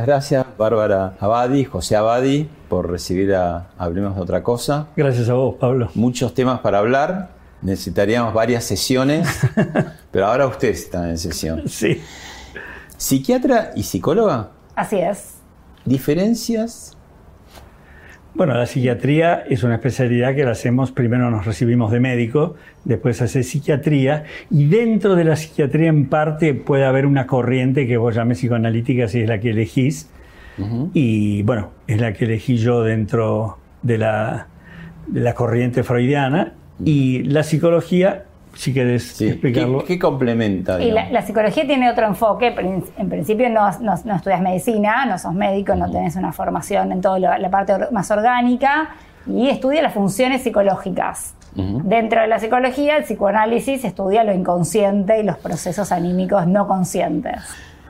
Muchas gracias Bárbara Abadi, José Abadi, por recibir a Hablemos de otra cosa. Gracias a vos, Pablo. Muchos temas para hablar, necesitaríamos varias sesiones, pero ahora usted está en sesión. Sí. ¿Psiquiatra y psicóloga? Así es. ¿Diferencias? Bueno, la psiquiatría es una especialidad que la hacemos, primero nos recibimos de médico, después hace psiquiatría, y dentro de la psiquiatría en parte puede haber una corriente que vos llames psicoanalítica si es la que elegís, y bueno, es la que elegí yo dentro de la, de la corriente freudiana, y la psicología si querés Sí. explicarlo. ¿Qué, qué complementa? Y la, psicología tiene otro enfoque. En principio no, no- no estudias medicina, no sos médico, no tenés una formación en toda la parte más orgánica y estudia las funciones psicológicas. Dentro de la psicología, el psicoanálisis estudia lo inconsciente y los procesos anímicos no conscientes.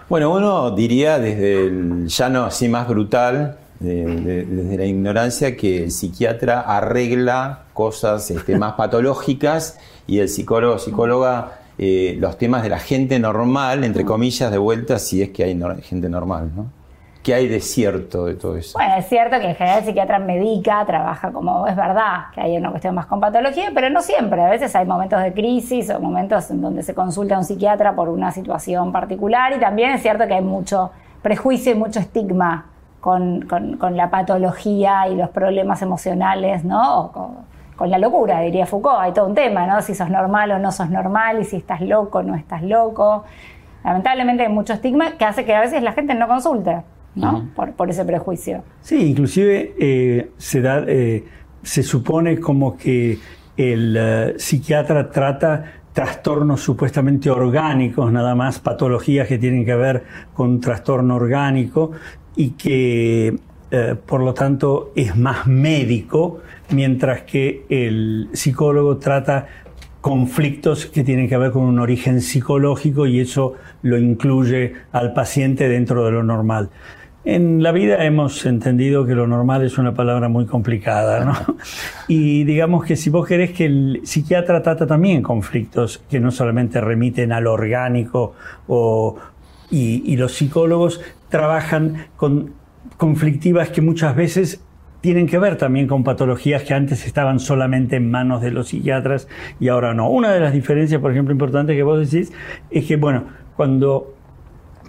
Bueno, uno diría desde el llano así más brutal, de- de- desde la ignorancia, que el psiquiatra arregla cosas este, más patológicas y el psicólogo psicóloga eh, los temas de la gente normal, entre comillas, de vuelta, si es que hay gente normal, ¿no? ¿Qué hay de cierto de todo eso? Bueno, es cierto que en general el psiquiatra medica, trabaja como, es verdad que hay una cuestión más con patología, pero no siempre. A veces hay momentos de crisis o momentos en donde se consulta a un psiquiatra por una situación particular y también es cierto que hay mucho prejuicio y mucho estigma con, con- con la patología y los problemas emocionales, ¿no? O con, con la locura, diría Foucault. Hay todo un tema, ¿no? Si sos normal o no sos normal y si estás loco o no estás loco. Lamentablemente hay mucho estigma que hace que a veces la gente no consulte, ¿no? por, por ese prejuicio. Sí, inclusive eh, se, da, eh, se supone como que el eh, psiquiatra trata trastornos supuestamente orgánicos, nada más patologías que tienen que ver con trastorno orgánico y que eh, por lo tanto es más médico, mientras que el psicólogo trata conflictos que tienen que ver con un origen psicológico y eso lo incluye al paciente dentro de lo normal. En la vida hemos entendido que lo normal es una palabra muy complicada, ¿no? Y digamos que si vos querés que el psiquiatra trata también conflictos que no solamente remiten al orgánico o, y, y los psicólogos trabajan con conflictivas que muchas veces tienen que ver también con patologías que antes estaban solamente en manos de los psiquiatras y ahora no. Una de las diferencias, por ejemplo, importantes que vos decís es que, bueno, cuando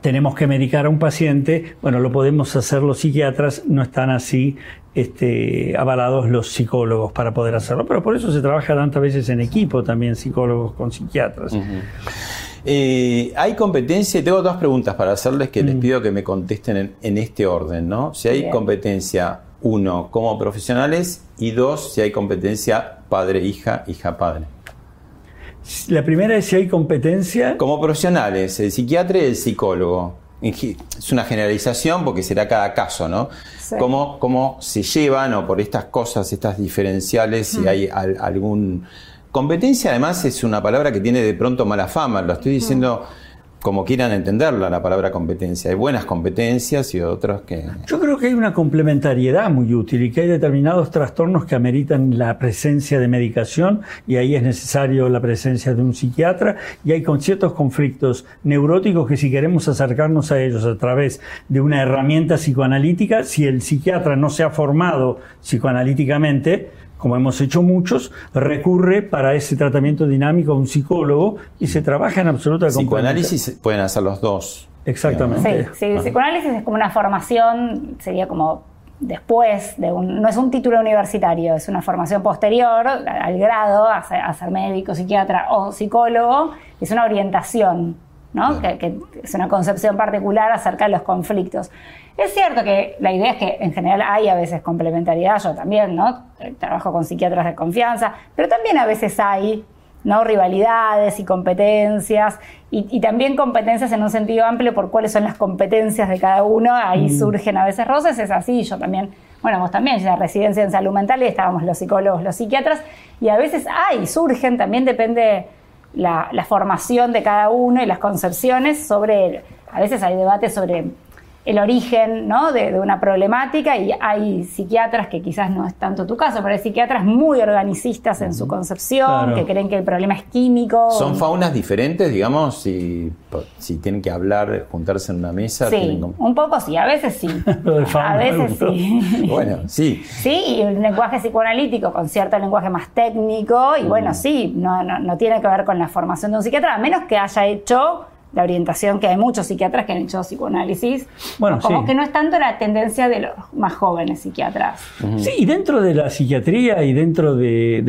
tenemos que medicar a un paciente, bueno, lo podemos hacer los psiquiatras, no están así este, avalados los psicólogos para poder hacerlo, pero por eso se trabaja tantas veces en equipo también psicólogos con psiquiatras. Eh, hay competencia, y tengo dos preguntas para hacerles que les pido que me contesten en, en este orden, ¿no? Si hay Bien. competencia, uno, como profesionales, y dos, si hay competencia padre-hija, hija-padre. La primera es si hay competencia. Como profesionales, el psiquiatra y el psicólogo. Es una generalización porque será cada caso, ¿no? Sí. ¿Cómo, cómo se llevan o por estas cosas, estas diferenciales, si hay al- algún... Competencia además es una palabra que tiene de pronto mala fama, lo estoy diciendo como quieran entenderla, la palabra competencia. Hay buenas competencias y otras que... Yo creo que hay una complementariedad muy útil y que hay determinados trastornos que ameritan la presencia de medicación y ahí es necesario la presencia de un psiquiatra y hay con ciertos conflictos neuróticos que si queremos acercarnos a ellos a través de una herramienta psicoanalítica, si el psiquiatra no se ha formado psicoanalíticamente, como hemos hecho muchos, recurre para ese tratamiento dinámico a un psicólogo y se trabaja en absoluta Psicoanálisis pueden hacer los dos. Exactamente. Sí, sí, psicoanálisis es como una formación, sería como después de un, no es un título universitario, es una formación posterior al grado a ser, médico, psiquiatra o psicólogo, es una orientación, ¿no? que, es una concepción particular acerca de los conflictos. Es cierto que la idea es que en general hay a veces complementariedad, yo también, ¿no? Trabajo con psiquiatras de confianza, pero también a veces hay ¿no? rivalidades y competencias, y, también competencias en un sentido amplio por cuáles son las competencias de cada uno, ahí mm. surgen a veces roces, es así, yo también, bueno, vos también, la residencia en salud mental y estábamos los psicólogos, los psiquiatras, y a veces hay, surgen, también depende la, la formación de cada uno y las concepciones sobre, a veces hay debates sobre el origen ¿no? de, una problemática y hay psiquiatras que quizás no es tanto tu caso, pero hay psiquiatras muy organicistas en su concepción, que creen que el problema es químico. ¿Son faunas diferentes, digamos, si, si tienen que hablar, juntarse en una mesa? Sí, un poco sí, a veces sí. a veces sí. bueno, sí. Sí, y un lenguaje psicoanalítico con cierto lenguaje más técnico, y bueno, sí, no, no, no tiene que ver con la formación de un psiquiatra, a menos que haya hecho la orientación que hay muchos psiquiatras que han hecho psicoanálisis. Bueno, como que no es tanto la tendencia de los más jóvenes psiquiatras. Sí, y dentro de la psiquiatría y dentro de,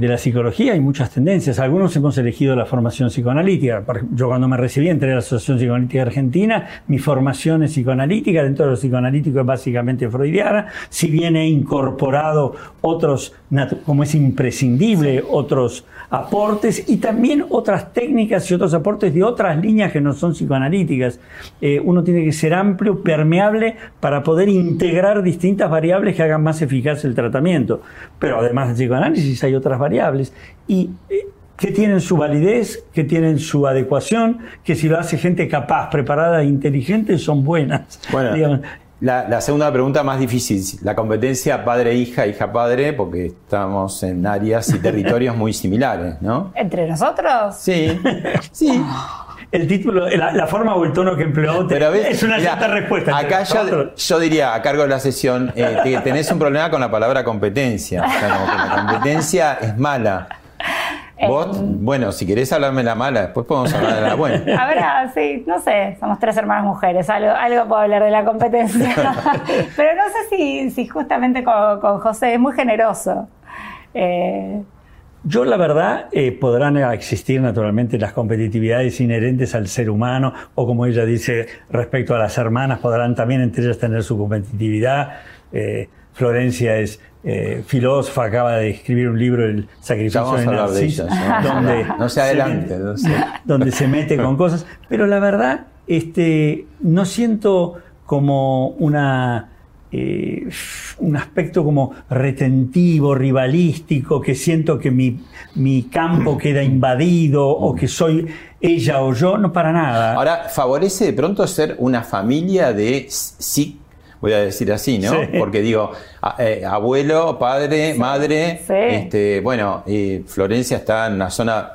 la psicología hay muchas tendencias. Algunos hemos elegido la formación psicoanalítica. Yo cuando me recibí entré a la Asociación Psicoanalítica Argentina, mi formación es psicoanalítica, dentro de lo psicoanalítico es básicamente freudiana, si bien he incorporado otros, como es imprescindible, otros aportes y también otras técnicas y otros aportes de otras líneas que no son psicoanalíticas. Eh, uno tiene que ser amplio, permeable, para poder integrar distintas variables que hagan más eficaz el tratamiento. Pero además del psicoanálisis hay otras variables y eh, que tienen su validez, que tienen su adecuación, que si lo hace gente capaz, preparada e inteligente, son buenas. Bueno, la, segunda pregunta más difícil, la competencia padre-hija, hija-padre, porque estamos en áreas y territorios muy similares, ¿no? ¿Entre nosotros? Sí, sí. El título, la, forma o el tono que empleó Pero es una cierta respuesta. Acá yo, diría, a cargo de la sesión, eh, tenés un problema con la palabra competencia. O sea, como que la competencia es mala. Vos, bueno, si querés hablarme la mala, después podemos hablar de la buena. Ahora, sí, no sé, somos tres hermanas mujeres, algo, algo puedo hablar de la competencia. Pero no sé si, si justamente con, José es muy generoso. Eh, yo la verdad, eh, podrán existir naturalmente las competitividades inherentes al ser humano, o como ella dice respecto a las hermanas, podrán también entre ellas tener su competitividad. Eh, Florencia es eh, filósofa, acaba de escribir un libro, El sacrificio de Narciso, donde, no se adelante, donde se mete con cosas. Pero la verdad, este, no siento como una eh, un aspecto como retentivo, rivalístico, que siento que mi, mi campo queda invadido o que soy ella o yo, no para nada. Ahora, favorece de pronto ser una familia de sí voy a decir así, ¿no? Porque digo, eh, abuelo, padre, madre, este, bueno, y Florencia está en una zona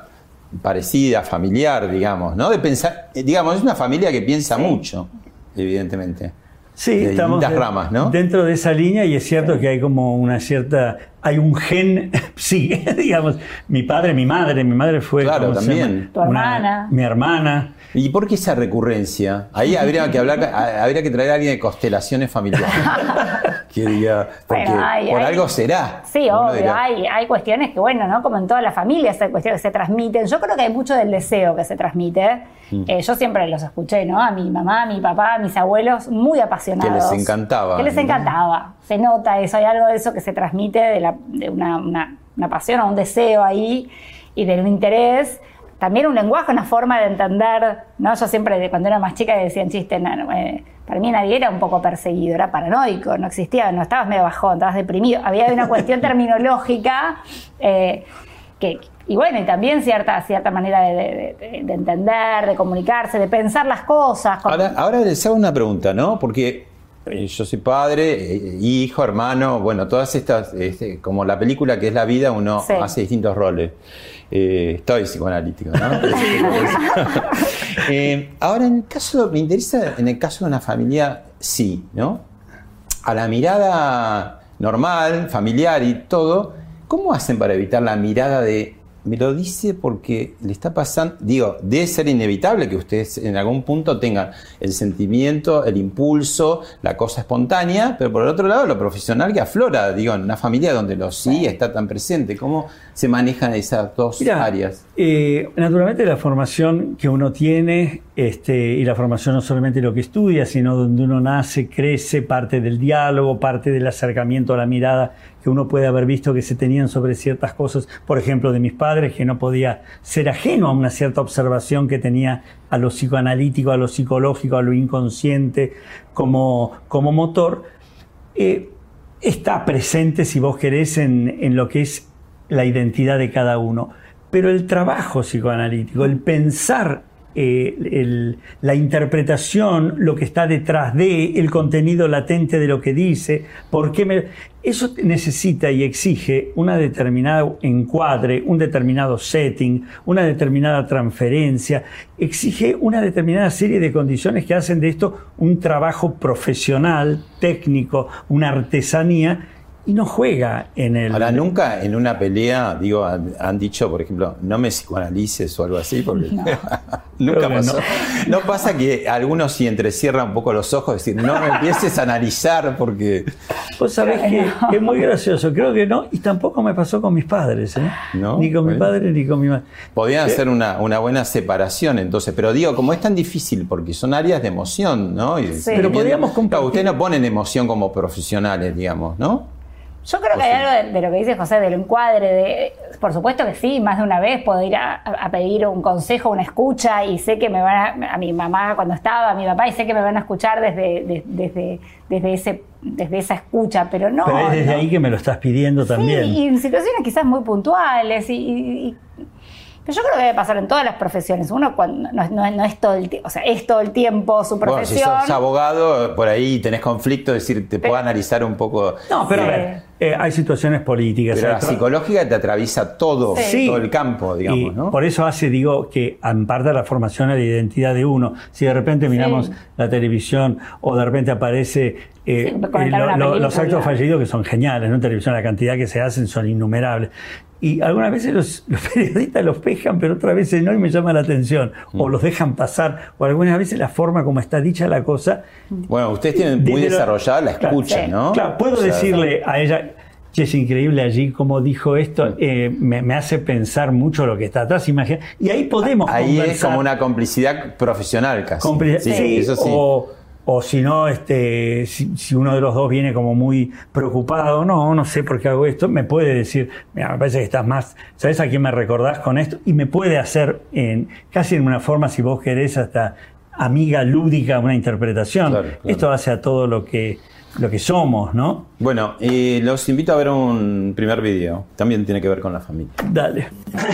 parecida, familiar, digamos, ¿no? De pensar, eh, digamos, es una familia que piensa mucho, evidentemente. Sí, estamos ramas, ¿no? dentro de esa línea y es cierto que hay como una cierta, hay un gen, sí, digamos, mi padre, mi madre, mi madre fue claro, también. Tu hermana. mi hermana. ¿Y por qué esa recurrencia? Ahí habría que hablar, habría que traer a alguien de constelaciones familiares. que diga, porque por algo será. Sí, obvio, hay, hay cuestiones que, bueno, ¿no? Como en todas las familias hay cuestiones que se transmiten. Yo creo que hay mucho del deseo que se transmite. Mm. Eh, yo siempre los escuché, ¿no? A mi mamá, a mi papá, a mis abuelos, muy apasionados. Que les encantaba. Que les encantaba. Se nota eso, hay algo de eso que se transmite de, la, de una, una, una pasión o un deseo ahí y del interés también un lenguaje, una forma de entender, ¿no? Yo siempre, cuando era más chica, decían chistes, eh, para mí nadie era un poco perseguido, era paranoico, no existía, no estabas medio bajón, estabas deprimido. Había una cuestión terminológica eh, que, y bueno, y también cierta, cierta manera de, entender, de comunicarse, de pensar las cosas. Ahora, ahora les hago una pregunta, ¿no? Porque eh, yo soy padre, eh, hijo, hermano, bueno, todas estas, este, como la película que es la vida, uno hace distintos roles. Eh, estoy psicoanalítico, ¿no? ahora, en el caso, me interesa, en el caso de una familia, sí, ¿no? A la mirada normal, familiar y todo, ¿cómo hacen para evitar la mirada de me lo dice porque le está pasando, digo, debe ser inevitable que ustedes en algún punto tengan el sentimiento, el impulso, la cosa espontánea, pero por el otro lado lo profesional que aflora, digo, en una familia donde lo sí está tan presente. ¿Cómo se manejan esas dos áreas? Eh, naturalmente la formación que uno tiene, este, y la formación no solamente lo que estudia, sino donde uno nace, crece, parte del diálogo, parte del acercamiento a la mirada que uno puede haber visto que se tenían sobre ciertas cosas, por ejemplo, de mis padres, que no podía ser ajeno a una cierta observación que tenía a lo psicoanalítico, a lo psicológico, a lo inconsciente como, como motor, eh, está presente, si vos querés, en, en lo que es la identidad de cada uno. Pero el trabajo psicoanalítico, el pensar eh, la interpretación, lo que está detrás de, el contenido latente de lo que dice, por me... Eso necesita y exige una determinada encuadre, un determinado setting, una determinada transferencia, exige una determinada serie de condiciones que hacen de esto un trabajo profesional, técnico, una artesanía y no juega en el. Ahora, nunca en una pelea, digo, han, dicho, por ejemplo, no me psicoanalices o algo así, porque nunca pasó. No. pasa que algunos si entrecierran un poco los ojos, decir, no me empieces a analizar porque. Vos sabés que, es muy gracioso, creo que no, y tampoco me pasó con mis padres, ¿eh? Ni con mi padre ni con mi madre. Podían hacer una, buena separación entonces, pero digo, como es tan difícil, porque son áreas de emoción, ¿no? Pero podríamos compartir. Ustedes no ponen emoción como profesionales, digamos, ¿no? Yo creo que hay algo de, lo que dice José, del encuadre, de, por supuesto que sí, más de una vez puedo ir a, pedir un consejo, una escucha, y sé que me van a, a, mi mamá cuando estaba, a mi papá, y sé que me van a escuchar desde, desde, desde, ese, desde esa escucha, pero no. Pero es desde ahí que me lo estás pidiendo también. Sí, y en situaciones quizás muy puntuales, y pero yo creo que debe pasar en todas las profesiones. Uno cuando no, es todo el tiempo, o sea, es todo el tiempo su profesión. Bueno, si sos abogado, por ahí tenés conflicto, es decir, te puedo analizar un poco. No, pero a ver, eh, hay situaciones políticas. Pero la psicológica te atraviesa todo, todo el campo, digamos, ¿no? Por eso hace, digo, que en parte la formación de la identidad de uno. Si de repente miramos la televisión o de repente aparece eh, eh, los actos fallidos que son geniales, ¿no? En televisión la cantidad que se hacen son innumerables. Y algunas veces los, periodistas los pejan, pero otras veces no y me llama la atención. O mm. los dejan pasar, o algunas veces la forma como está dicha la cosa. Bueno, ustedes tienen muy desarrollada la escucha, ¿no? Claro, puedo decirle a ella, que es increíble allí como dijo esto, eh, me, hace pensar mucho lo que está atrás. Imagina, y ahí podemos Ahí es como una complicidad profesional casi. sí, eso sí. O si no, este, si, uno de los dos viene como muy preocupado, no, no sé por qué hago esto, me puede decir, mira, me parece que estás más, ¿sabes a quién me recordás con esto? Y me puede hacer en, casi en una forma, si vos querés, hasta amiga lúdica, una interpretación. Esto hace a todo lo que, lo que somos, ¿no? Bueno, y los invito a ver un primer video. También tiene que ver con la familia. Dale.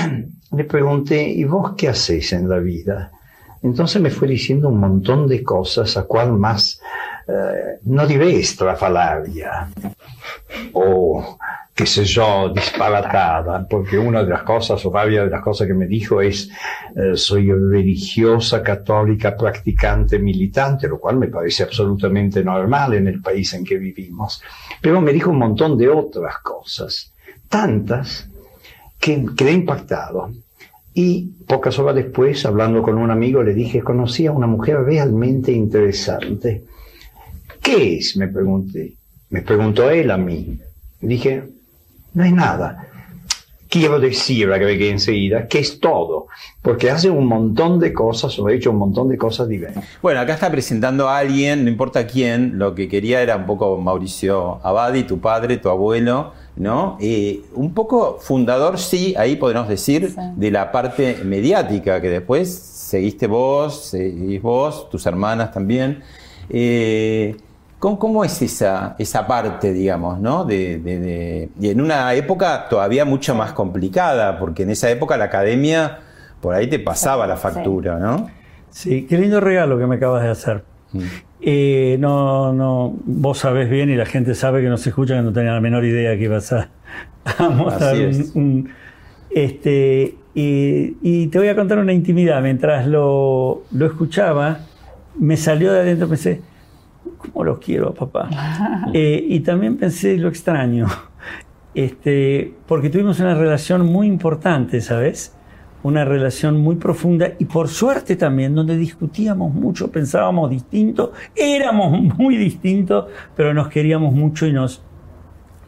Le pregunté, ¿y vos qué hacéis en la vida? Entonces me fue diciendo un montón de cosas a cual más eh, no diré estrafalaria o qué sé yo, disparatada, porque una de las cosas o varias de las cosas que me dijo es eh, soy religiosa, católica, practicante, militante, lo cual me parece absolutamente normal en el país en que vivimos. Pero me dijo un montón de otras cosas, tantas que quedé impactado. Y pocas horas después, hablando con un amigo, le dije, conocí a una mujer realmente interesante. ¿Qué es? Me pregunté. Me preguntó él a mí. Dije, no es nada. Quiero decir, agregué enseguida, que es todo, porque hace un montón de cosas, o ha hecho un montón de cosas diversas. Bueno, acá está presentando a alguien, no importa quién, lo que quería era un poco Mauricio Abadi, tu padre, tu abuelo, ¿no? Eh, un poco fundador, sí, ahí podemos decir, de la parte mediática, que después seguiste vos, seguís vos, tus hermanas también. Eh, ¿Cómo, es esa, esa parte, digamos, ¿no? De, y en una época todavía mucho más complicada, porque en esa época la academia por ahí te pasaba la factura, ¿no? Sí, qué lindo regalo que me acabas de hacer. Mm. Eh, no, no, vos sabés bien y la gente sabe que no se escucha que no tenía la menor idea que ibas a, mostrar un, este, y, te voy a contar una intimidad. Mientras lo, lo escuchaba, me salió de adentro, pensé, ¿cómo lo quiero papá? Eh, y también pensé lo extraño, este, porque tuvimos una relación muy importante, ¿sabes? Una relación muy profunda y por suerte también, donde discutíamos mucho, pensábamos distinto, éramos muy distintos, pero nos queríamos mucho y nos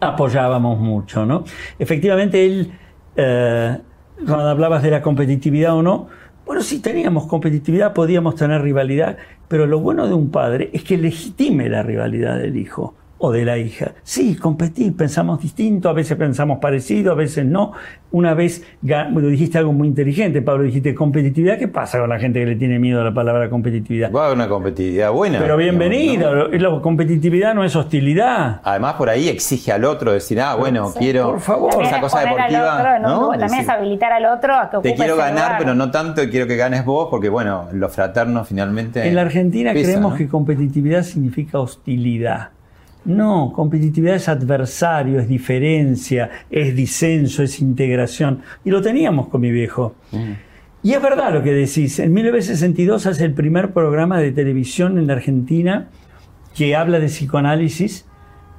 apoyábamos mucho, ¿no? Efectivamente, él, eh, cuando hablabas de la competitividad o no, bueno, si teníamos competitividad, podíamos tener rivalidad, pero lo bueno de un padre es que legitime la rivalidad del hijo o de la hija. Sí, competir, pensamos distinto, a veces pensamos parecido, a veces no. Una vez bueno, dijiste algo muy inteligente, Pablo, dijiste competitividad. ¿Qué pasa con la gente que le tiene miedo a la palabra competitividad? Va una competitividad buena. Pero bienvenido, la competitividad no es hostilidad. Además, por ahí exige al otro decir, ah, bueno, quiero por favor. esa cosa deportiva. ¿no? También es habilitar al otro a que Te quiero ganar, pero no tanto, quiero que ganes vos, porque bueno, los fraternos finalmente. En la Argentina creemos que competitividad significa hostilidad. No, competitividad es adversario, es diferencia, es disenso, es integración. Y lo teníamos con mi viejo. Mm. Y es verdad lo que decís. En 1962 hace el primer programa de televisión en la Argentina que habla de psicoanálisis.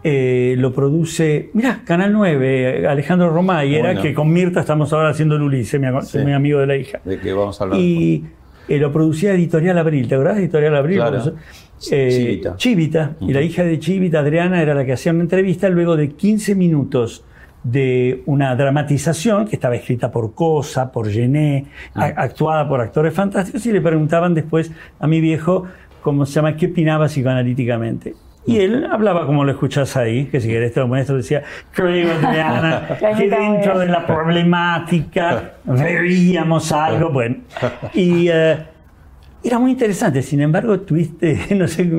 Eh, lo produce, mira, Canal 9, Alejandro Romay, era que con Mirta estamos ahora haciendo el Ulises, mi, mi amigo de la hija. De que vamos a hablar. Y eh, lo producía Editorial Abril, ¿te acordás de Editorial Abril? Claro. Eh, Chivita. Y la hija de Chivita, Adriana, era la que hacía una entrevista luego de 15 minutos de una dramatización que estaba escrita por Cosa, por Gené, ah. actuada por actores fantásticos, y le preguntaban después a mi viejo, ¿cómo se llama?, qué opinaba psicoanalíticamente. Y él hablaba como lo escuchas ahí, que si querés te lo muestro, decía, creo, Adriana, que dentro de la problemática veríamos algo, bueno. Y eh, era muy interesante, sin embargo, tuviste, no sé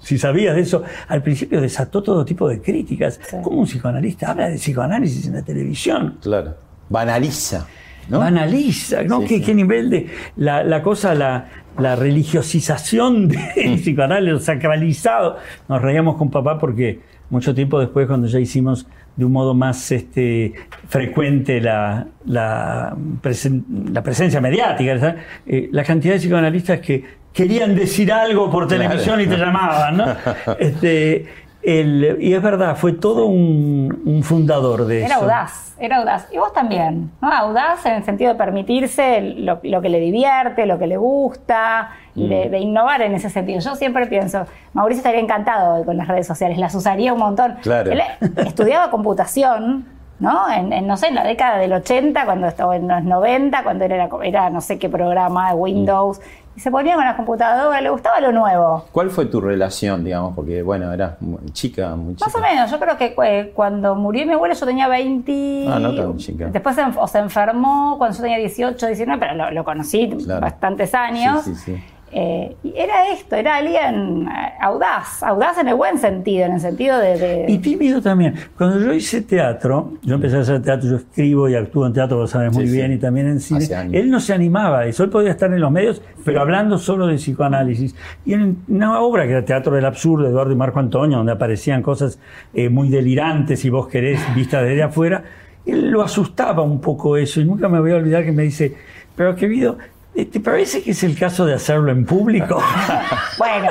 si sabías de eso, al principio desató todo tipo de críticas. ¿Cómo un psicoanalista habla de psicoanálisis en la televisión? Claro, banaliza. ¿no? Banaliza, ¿no? ¿Qué, nivel de la, cosa, la, la, religiosización del psicoanálisis, sacralizado? Nos reíamos con papá porque mucho tiempo después, cuando ya hicimos de un modo más este, frecuente la, la, presencia mediática, eh, la cantidad de psicoanalistas que querían decir algo por televisión y te llamaban, ¿no? Este, y es verdad, fue todo un, fundador de eso. Era audaz, era audaz. Y vos también, ¿no? Audaz en el sentido de permitirse lo, que le divierte, lo que le gusta, y de, mm. innovar en ese sentido. Yo siempre pienso, Mauricio estaría encantado con las redes sociales, las usaría un montón. Claro. Él estudiaba computación, ¿no? En, no sé, en la década del 80, cuando estaba en los 90, cuando era, era no sé qué programa, Windows se ponía con la computadora, le gustaba lo nuevo. ¿Cuál fue tu relación, digamos? Porque, bueno, eras chica, muy chica. Más o menos, yo creo que eh, cuando murió mi abuela yo tenía 20... Ah, no tan chica. Después se, o se enfermó cuando yo tenía 18, 19, pero lo, conocí bastantes años. Sí, sí, sí. Eh, era esto, era alguien eh, audaz, audaz en el buen sentido, en el sentido de, Y tímido también. Cuando yo hice teatro, yo empecé a hacer teatro, yo escribo y actúo en teatro, lo sabes muy bien, y también en cine. Él no se animaba a eso, él podía estar en los medios, pero hablando solo de psicoanálisis. Y en una obra que era Teatro del Absurdo, de Eduardo y Marco Antonio, donde aparecían cosas eh, muy delirantes, si vos querés, vistas desde afuera, él lo asustaba un poco eso, y nunca me voy a olvidar que me dice, pero querido, ¿Te parece que es el caso de hacerlo en público? bueno,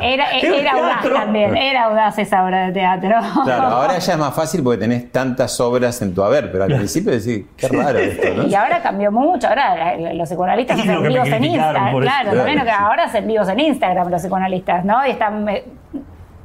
era, audaz también, era audaz esa obra de teatro. Claro, ahora ya es más fácil porque tenés tantas obras en tu haber, pero al principio decís, qué raro esto, ¿no? Y ahora cambió mucho, ahora los psicoanalistas hacen vivos en Instagram. Claro, también que ahora hacen vivos en Instagram los psicoanalistas, ¿no? Y están eh,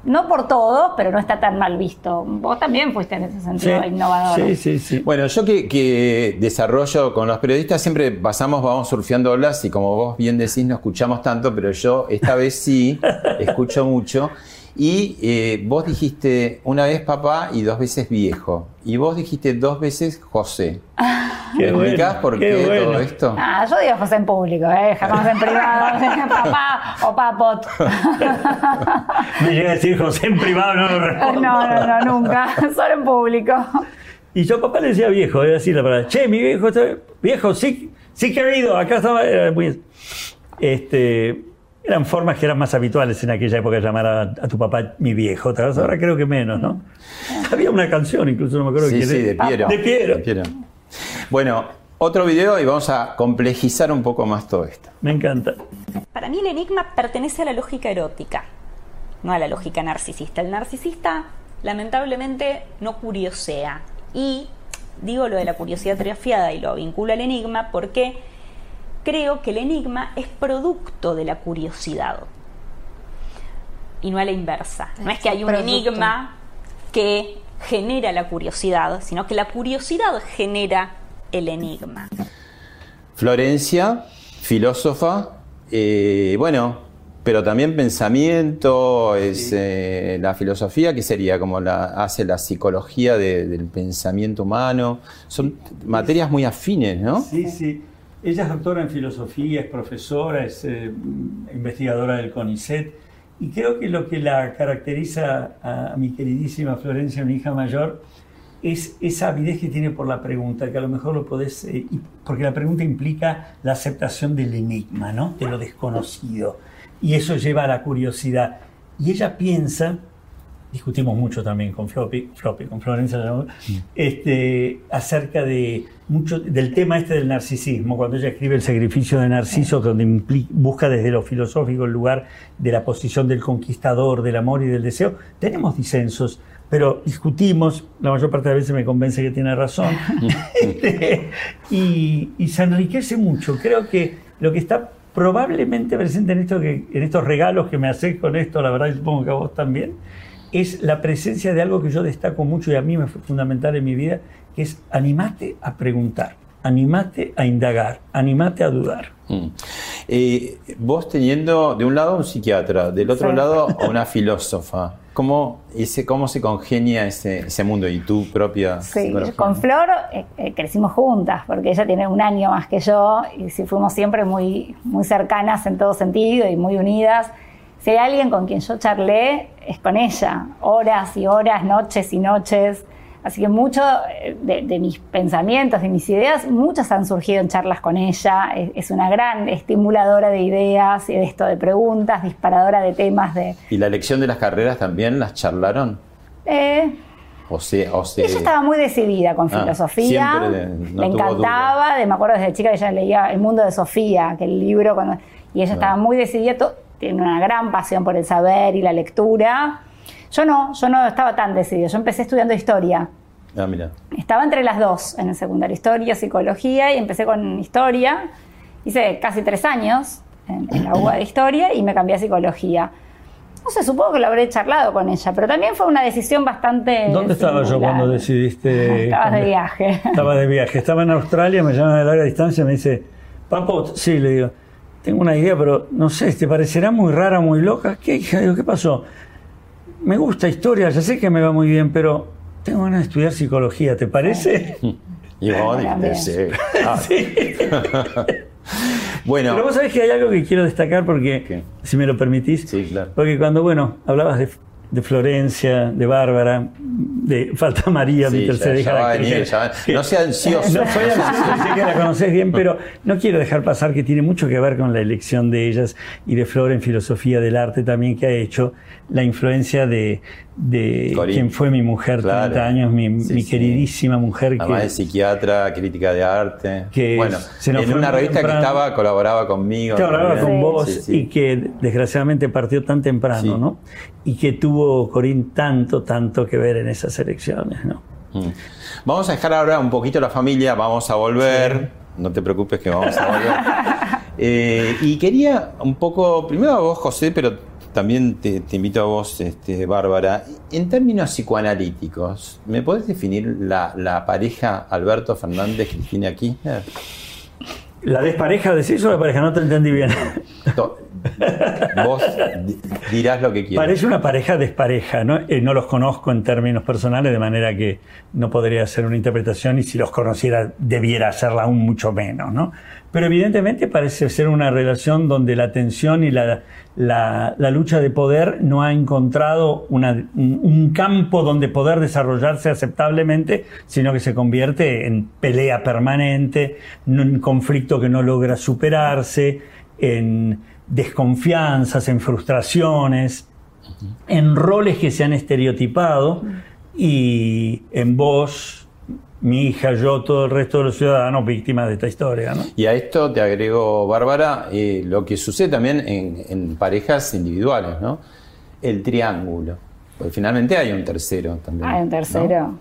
no por todo, pero no está tan mal visto. Vos también fuiste en ese sentido innovador. Sí, sí, sí. Bueno, yo que, desarrollo con los periodistas siempre pasamos, vamos surfeando olas y como vos bien decís, no escuchamos tanto, pero yo esta vez sí, escucho mucho. Y eh, vos dijiste una vez papá y dos veces viejo. Y vos dijiste dos veces José. ¿Me Qué bueno, explicás por qué qué bueno. todo esto? Ah, yo digo José en público, ¿eh? jamás en privado, papá o papot. Me llega a decir José en privado, no lo No, respondo. no, no, nunca, solo en público. Y yo a papá le decía viejo, era así la palabra. Che, mi viejo, viejo, sí, sí querido, acá estaba. era muy- este, eran formas que eran más habituales en aquella época llamar a, a tu papá mi viejo. Ahora creo que menos, ¿no? Había una canción, incluso no me acuerdo Sí, quién sí, era. de Piero. De Piero. De Piero. Bueno, otro video y vamos a complejizar un poco más todo esto. Me encanta. Para mí el enigma pertenece a la lógica erótica, no a la lógica narcisista. El narcisista lamentablemente no curiosea. Y digo lo de la curiosidad triafiada y lo vinculo al enigma porque creo que el enigma es producto de la curiosidad y no a la inversa. No es que hay un Producto. enigma que genera la curiosidad, sino que la curiosidad genera el enigma. Florencia, filósofa, eh, bueno, pero también pensamiento, es eh, la filosofía, que sería como la hace la psicología de- del pensamiento humano. Son materias muy afines, ¿no? Sí, sí. Ella es doctora en filosofía, es profesora, es eh, investigadora del CONICET. Y creo que lo que la caracteriza a, a mi queridísima Florencia, mi hija mayor, es esa avidez que tiene por la pregunta, que a lo mejor lo podés, eh, porque la pregunta implica la aceptación del enigma, ¿no? De lo desconocido. Y eso lleva a la curiosidad. Y ella piensa, discutimos mucho también con Floppy, Floppy, con Florencia, ¿no? este, acerca de mucho del tema este del narcisismo, cuando ella escribe El sacrificio de Narciso, donde impli- busca desde lo filosófico el lugar de la posición del conquistador, del amor y del deseo, tenemos disensos, pero discutimos, la mayor parte de las veces me convence que tiene razón, Este, y, y se enriquece mucho. Creo que lo que está probablemente presente en, esto que, en estos regalos que me haces con esto, la verdad, y supongo que a vos también, es la presencia de algo que yo destaco mucho y a mí me fue fundamental en mi vida, que es animate a preguntar, animate a indagar, animate a dudar. Mm. Eh, vos teniendo de un lado un psiquiatra, del otro Sí. lado una filósofa, ¿cómo, ese, cómo se congenia ese, ese mundo y tu propia Sí, con Flor eh, eh, crecimos juntas, porque ella tiene un año más que yo y sí fuimos siempre muy, muy cercanas en todo sentido y muy unidas. Si hay alguien con quien yo charlé, es con ella, horas y horas, noches y noches. Así que mucho eh, de, de mis pensamientos, de mis ideas, muchas han surgido en charlas con ella. Es, es una gran estimuladora de ideas y de esto de preguntas, disparadora de temas de... ¿Y la elección de las carreras también las charlaron? eh, O se, o se- Ella estaba muy decidida con Ah, filosofía, siempre de- no le encantaba, de, me acuerdo desde chica que ella leía El mundo de Sofía, que el libro, cuando, y ella estaba muy decidida, to- tiene una gran pasión por el saber y la lectura. Yo no, yo no estaba tan decidida, yo empecé estudiando historia. Ah, mira. Estaba entre las dos en el secundario, historia, psicología, y empecé con historia. Hice casi tres años en, en la UBA de historia y me cambié a psicología. No sé, supongo que lo habré charlado con ella, pero también fue una decisión bastante. ¿Dónde estaba yo cuando decidiste? Estabas de viaje. Estaba de viaje, estaba en Australia, me llaman de larga distancia y me dice, Papo, sí, le digo, tengo una idea, pero no sé, ¿te parecerá muy rara, muy loca? ¿Qué, hija? Digo, ¿qué pasó? Me gusta historia, ya sé que me va muy bien, pero tengo ganas de estudiar psicología, ¿te parece? Y sí. Ah. bueno, Pero vos sabés que hay algo que quiero destacar porque, ¿Qué? si me lo permitís, Sí, claro. porque cuando, bueno, hablabas de, de Florencia, de Bárbara, de Falta María, Sí, mi ya- tercera ya hija. va la a actriz, venir, ya va- no sea ansioso. No soy ansioso, sé que la conoces bien, pero no quiero dejar pasar que tiene mucho que ver con la elección de ellas y de Flor en filosofía del arte también que ha hecho la influencia de, de quien fue mi mujer, Claro. 30 años, mi, Sí, mi sí. queridísima mujer además que, de psiquiatra, crítica de arte. Que bueno, se nos en una revista temprano. que estaba, colaboraba conmigo. también. con Sí. vos Sí, sí. y que desgraciadamente partió tan temprano, Sí. ¿no? Y que tuvo Corín tanto, tanto que ver en esas elecciones, ¿no? Mm. Vamos a dejar ahora un poquito la familia, vamos a volver. No te preocupes que vamos a volver. Eh, y quería un poco, primero a vos, José, pero también te, te invito a vos, este, Bárbara. En términos psicoanalíticos, ¿me podés definir la, la pareja Alberto Fernández-Cristina Kirchner? ¿La despareja decís o la pareja? No te entendí bien. Vos dirás lo que quieras. Parece una pareja despareja, ¿no? Eh, no los conozco en términos personales, de manera que no podría hacer una interpretación y si los conociera debiera hacerla aún mucho menos, ¿no? Pero evidentemente parece ser una relación donde la tensión y la, la, lucha de poder no ha encontrado un campo donde poder desarrollarse aceptablemente, sino que se convierte en pelea permanente, en conflicto que no logra superarse, en desconfianzas, en frustraciones, en roles que se han estereotipado y en vos, mi hija, yo, todo el resto de los ciudadanos víctimas de esta historia. Y a esto te agrego, Bárbara, eh, lo que sucede también en, parejas individuales, ¿no? El triángulo. Porque finalmente hay un tercero también. Hay un tercero.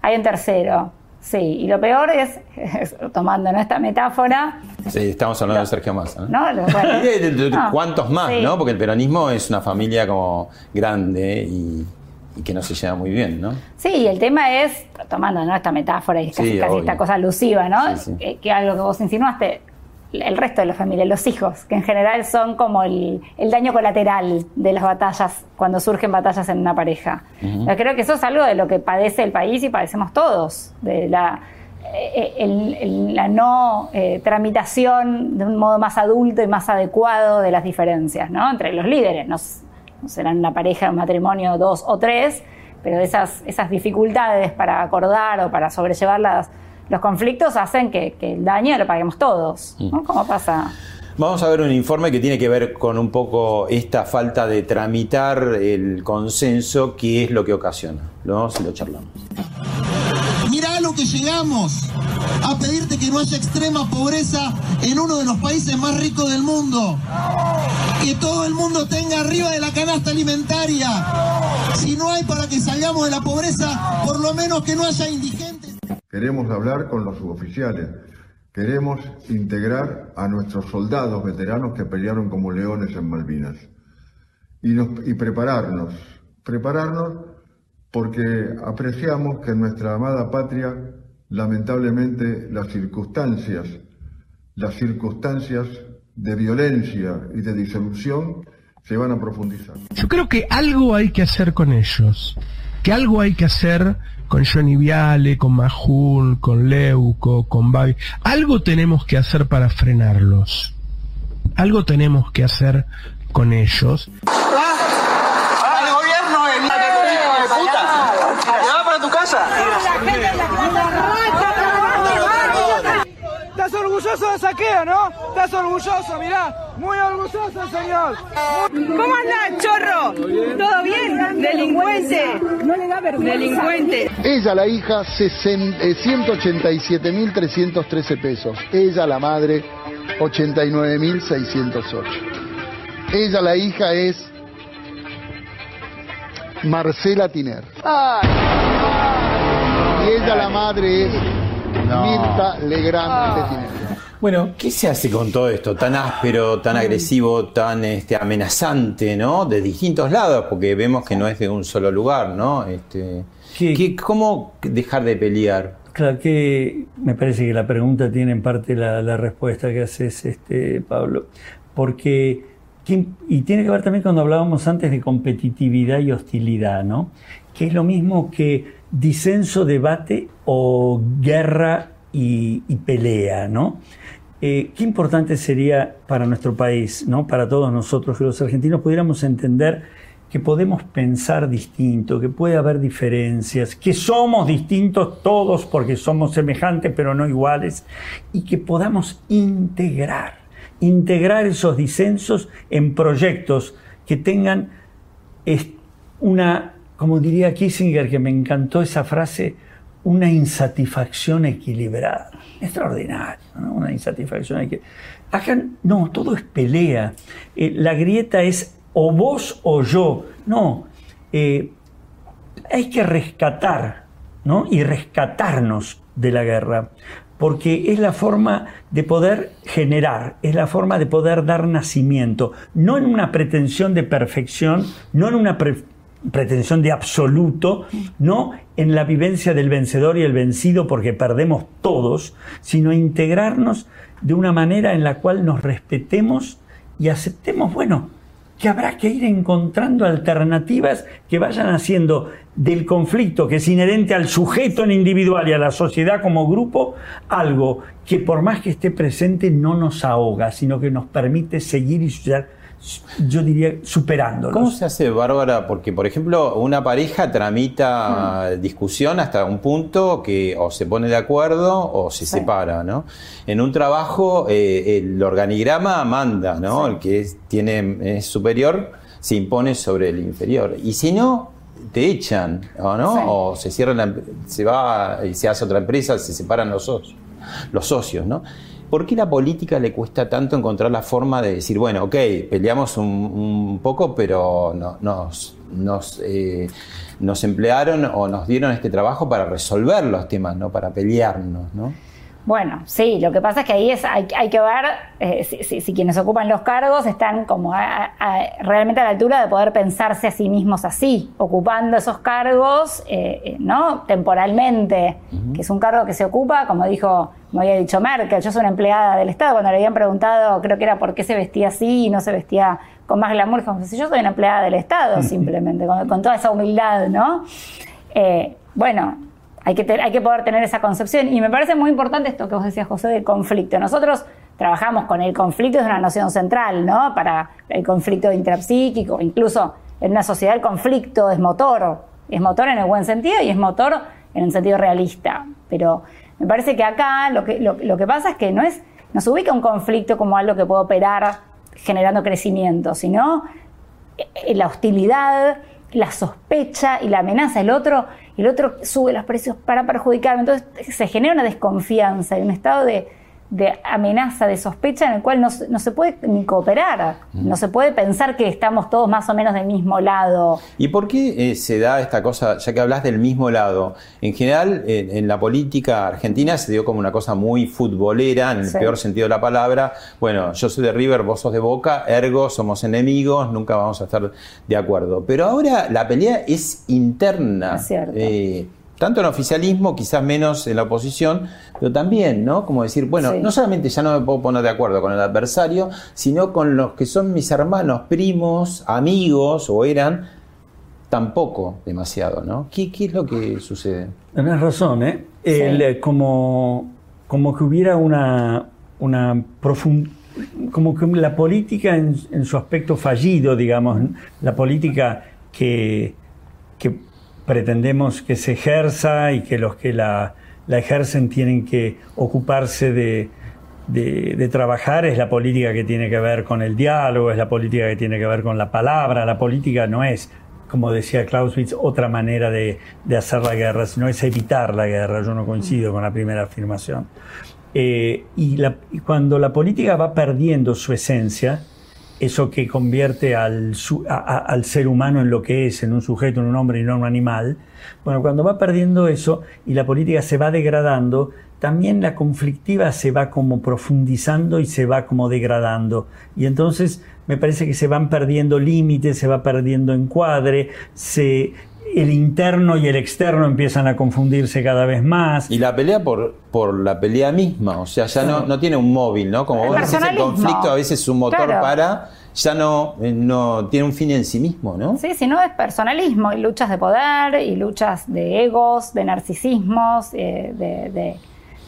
Hay un tercero. Sí, y lo peor es, tomando esta metáfora. Sí, estamos hablando de Sergio Massa. ¿no? ¿Cuántos más? ¿no? Porque el peronismo es una familia como grande y, que no se lleva muy bien, ¿no? Sí, el tema es, tomando esta metáfora y casi, casi esta cosa alusiva, ¿no? Que, que algo que vos insinuaste, el resto de la familia, los hijos, que en general son como el, daño colateral de las batallas, cuando surgen batallas en una pareja. creo que eso es algo de lo que padece el país y padecemos todos, de la, eh, la no eh, tramitación de un modo más adulto y más adecuado de las diferencias, ¿no? Entre los líderes, no, serán una pareja, un matrimonio, dos o tres, pero esas, esas dificultades para acordar o para sobrellevar las los conflictos hacen que, el daño lo paguemos todos. ¿no? ¿Cómo pasa? Vamos a ver un informe que tiene que ver con un poco esta falta de tramitar el consenso, que es lo que ocasiona. Lo vamos y lo charlamos. Mirá lo que llegamos a pedirte que no haya extrema pobreza en uno de los países más ricos del mundo. Que todo el mundo tenga arriba de la canasta alimentaria. Si no hay para que salgamos de la pobreza, por lo menos que no haya indigentes. Queremos hablar con los suboficiales. Queremos integrar a nuestros soldados veteranos que pelearon como leones en Malvinas. Y, prepararnos, prepararnos porque apreciamos que en nuestra amada patria, lamentablemente, las circunstancias, las circunstancias de violencia y de disolución se van a profundizar. Yo creo que algo hay que hacer con ellos, que algo hay que hacer con Johnny Viale, con Majul, con Leuco, con Babi. Algo tenemos que hacer para frenarlos. Algo tenemos que hacer con ellos. ¡Ah! ¡El gobierno es de puta! ¡Lleva para tu casa! Orgulloso de saqueo, ¿no? Estás orgulloso, mirá. Muy orgulloso, señor. ¿Cómo andás, chorro? ¿Todo bien? Delincuente. No le da vergüenza. Delincuente. Ella, la hija, 187.313 eh, pesos. Ella, la madre, 89.608. Ella, la hija, es Marcela Tiner. Y ella, la madre, es Mirta Legrand de Tiner. Bueno, ¿qué se hace con todo esto tan áspero, tan agresivo, tan este, amenazante, ¿no? De distintos lados, porque vemos que no es de un solo lugar, ¿no? Este, ¿Cómo dejar de pelear? Claro que me parece que la pregunta tiene en parte la, respuesta que haces, este, Pablo, porque y tiene que ver también cuando hablábamos antes de competitividad y hostilidad, ¿no? Que es lo mismo que disenso, debate o guerra y, pelea, ¿no? Eh, qué importante sería para nuestro país, ¿no? para todos nosotros, que los argentinos pudiéramos entender que podemos pensar distinto, que puede haber diferencias, que somos distintos todos porque somos semejantes pero no iguales, y que podamos integrar, integrar esos disensos en proyectos que tengan una, como diría Kissinger, que me encantó esa frase, una insatisfacción equilibrada. Extraordinario, ¿no? una insatisfacción equilibrada. Acá no, todo es pelea. Eh, la grieta es o vos o yo. No, eh, hay que rescatar ¿no? y rescatarnos de la guerra, porque es la forma de poder generar, es la forma de poder dar nacimiento, no en una pretensión de perfección, no en una pretensión de absoluto, no en la vivencia del vencedor y el vencido porque perdemos todos, sino integrarnos de una manera en la cual nos respetemos y aceptemos, bueno, que habrá que ir encontrando alternativas que vayan haciendo del conflicto que es inherente al sujeto en individual y a la sociedad como grupo algo que por más que esté presente no nos ahoga, sino que nos permite seguir y yo diría, superándolo. ¿Cómo se hace, Bárbara? Porque, por ejemplo, una pareja tramita Hmm. discusión hasta un punto que o se pone de acuerdo o se separa, ¿no? En un trabajo, eh, el organigrama manda, ¿no? El que es, tiene, es superior se impone sobre el inferior. Y si no, te echan, ¿o no? Sí. O se cierra la, se va y se hace otra empresa, se separan los socios, los socios, ¿no? ¿Por qué la política le cuesta tanto encontrar la forma de decir, bueno, ok, peleamos un, poco, pero no- nos, nos, eh, nos emplearon o nos dieron este trabajo para resolver los temas, no para pelearnos, ¿no? Bueno, sí, lo que pasa es que ahí es, hay, hay que ver eh, si, si- si quienes ocupan los cargos están como a- a- realmente a la altura de poder pensarse a sí mismos así, ocupando esos cargos, eh, eh, ¿no? Temporalmente, que es un cargo que se ocupa, como dijo, como había dicho Merkel, yo soy una empleada del Estado, cuando le habían preguntado, creo que era por qué se vestía así y no se vestía con más glamour, dijo, "Si yo soy una empleada del Estado, simplemente, con, con toda esa humildad, ¿no? Eh, bueno, hay que, que poder tener esa concepción. Y me parece muy importante esto que vos decías, José, del conflicto. Nosotros trabajamos con el conflicto, es una noción central, ¿no? Para el conflicto intrapsíquico, incluso en una sociedad el conflicto es motor, es motor en el buen sentido y es motor en el sentido realista. Pero me parece que acá lo que, lo que pasa es que no es, nos ubica un conflicto como algo que puede operar generando crecimiento, sino eh, la hostilidad, la sospecha y la amenaza del otro, el otro sube los precios para perjudicarme. Entonces se genera una desconfianza y un estado de, de amenaza, de sospecha en el cual no, se- no se puede ni cooperar, no se puede pensar que estamos todos más o menos del mismo lado. ¿Y por qué eh, se da esta cosa, ya que hablas del mismo lado? En general, en, en la política argentina se dio como una cosa muy futbolera, en el Sí. peor sentido de la palabra. Bueno, yo soy de River, vos sos de Boca, ergo somos enemigos, nunca vamos a estar de acuerdo. Pero ahora la pelea es interna. Es cierto. Eh, tanto en oficialismo, quizás menos en la oposición, pero también, ¿no? Como decir, bueno, Sí. no solamente ya no me puedo poner de acuerdo con el adversario, sino con los que son mis hermanos, primos, amigos o eran, tampoco demasiado, ¿no? ¿Qué, qué es lo que sucede? Tenés razón, ¿eh? Sí. El, eh, como, como que hubiera una, una profund- como que la política en, en su aspecto fallido, digamos, la política que, que pretendemos que se ejerza y que los que la, ejercen tienen que ocuparse de, de, trabajar, es la política que tiene que ver con el diálogo, es la política que tiene que ver con la palabra, la política no es como decía Clausewitz, otra manera de, de hacer la guerra, sino es evitar la guerra. Yo no coincido con la primera afirmación. Eh, y cuando la política va perdiendo su esencia, eso que convierte al, ser humano en lo que es, en un sujeto, en un hombre y no en un animal, bueno, cuando va perdiendo eso y la política se va degradando, también la conflictiva se va como profundizando y se va como degradando. Y entonces me parece que se van perdiendo límites, se va perdiendo encuadre, se, el interno y el externo empiezan a confundirse cada vez más. Y la pelea por, por la pelea misma, o sea, ya no, no tiene un móvil, ¿no? Como El vos decís, el conflicto a veces es un motor Claro. para, ya no, eh, no tiene un fin en sí mismo, ¿no? Sí, si no es personalismo, y luchas de poder, y luchas de egos, de narcisismos, eh, de, de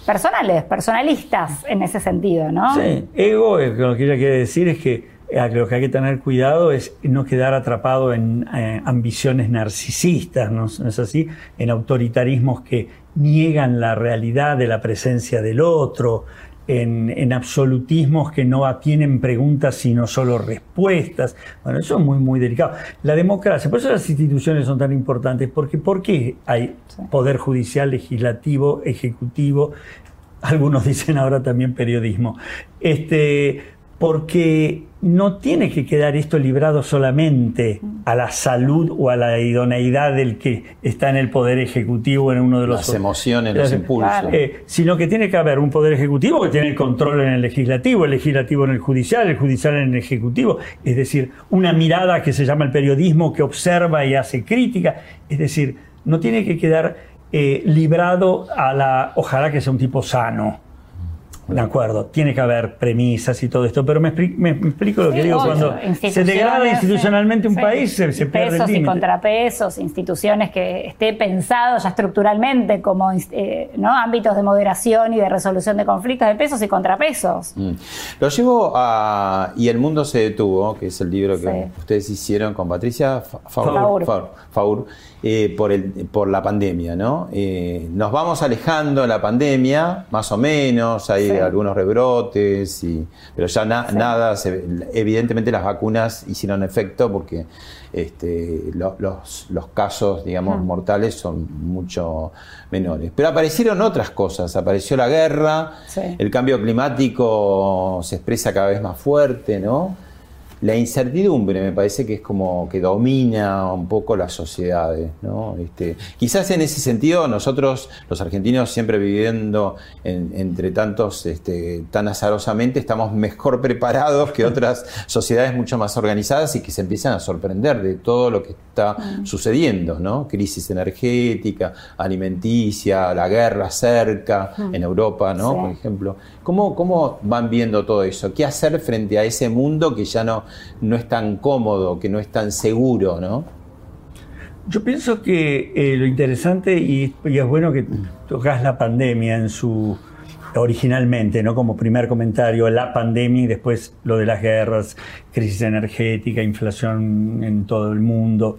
personales, personalistas en ese sentido, ¿no? Sí, ego, lo que ella quiere decir es que eh, lo que hay que tener cuidado es no quedar atrapado en eh, ambiciones narcisistas, ¿no es- no es así? En autoritarismos que niegan la realidad de la presencia del otro, en, en absolutismos que no tienen preguntas sino solo respuestas. Bueno, eso es muy, muy delicado. La democracia, por eso las instituciones son tan importantes, porque ¿por qué hay poder judicial, legislativo, ejecutivo? algunos dicen ahora también periodismo, este, porque no tiene que quedar esto librado solamente a la salud o a la idoneidad del que está en el poder ejecutivo en uno de los Las emociones, los impulsos. eh, sino que tiene que haber un poder ejecutivo que tiene el control en el legislativo, el legislativo en el judicial, el judicial en el ejecutivo, es decir, una mirada que se llama el periodismo que observa y hace crítica, es decir, no tiene que quedar eh, librado a la, ojalá que sea un tipo sano, De acuerdo, tiene que haber premisas y todo esto, pero me, expli- me- explico lo que digo, obvio. cuando se degrada institucionalmente un sí. país, se, se pierde el pesos y contrapesos, instituciones que esté pensado ya estructuralmente como eh, ¿no? ámbitos de moderación y de resolución de conflictos de pesos y contrapesos. Mm. Lo llevo a Y el mundo se detuvo, que es el libro que Sí. ustedes hicieron con Patricia Fa- Faur. Faur, Faur, Faur, eh, por, el, por la pandemia, ¿no? Eh, nos vamos alejando de la pandemia, más o menos, hay Sí. algunos rebrotes, y, pero ya na- Sí. nada, se- evidentemente las vacunas hicieron efecto porque este, lo- los, los casos, digamos, mortales son mucho menores. Pero aparecieron otras cosas, apareció la guerra, Sí. el cambio climático se expresa cada vez más fuerte, ¿no? La incertidumbre me parece que es como que domina un poco las sociedades, ¿no? Este, quizás en ese sentido nosotros, los argentinos, siempre viviendo en- entre tantos, este, tan azarosamente, estamos mejor preparados que otras sociedades mucho más organizadas y que se empiezan a sorprender de todo lo que está sucediendo, ¿no? Crisis energética, alimenticia, la guerra cerca, en Europa, ¿no? Sí. Por ejemplo. ¿Cómo, ¿Cómo van viendo todo eso? ¿Qué hacer frente a ese mundo que ya no, no es tan cómodo, que no es tan seguro, ¿no? Yo pienso que eh, lo interesante, y, y es bueno que tocas la pandemia en su originalmente, ¿no? Como primer comentario, la pandemia y después lo de las guerras, crisis energética, inflación en todo el mundo.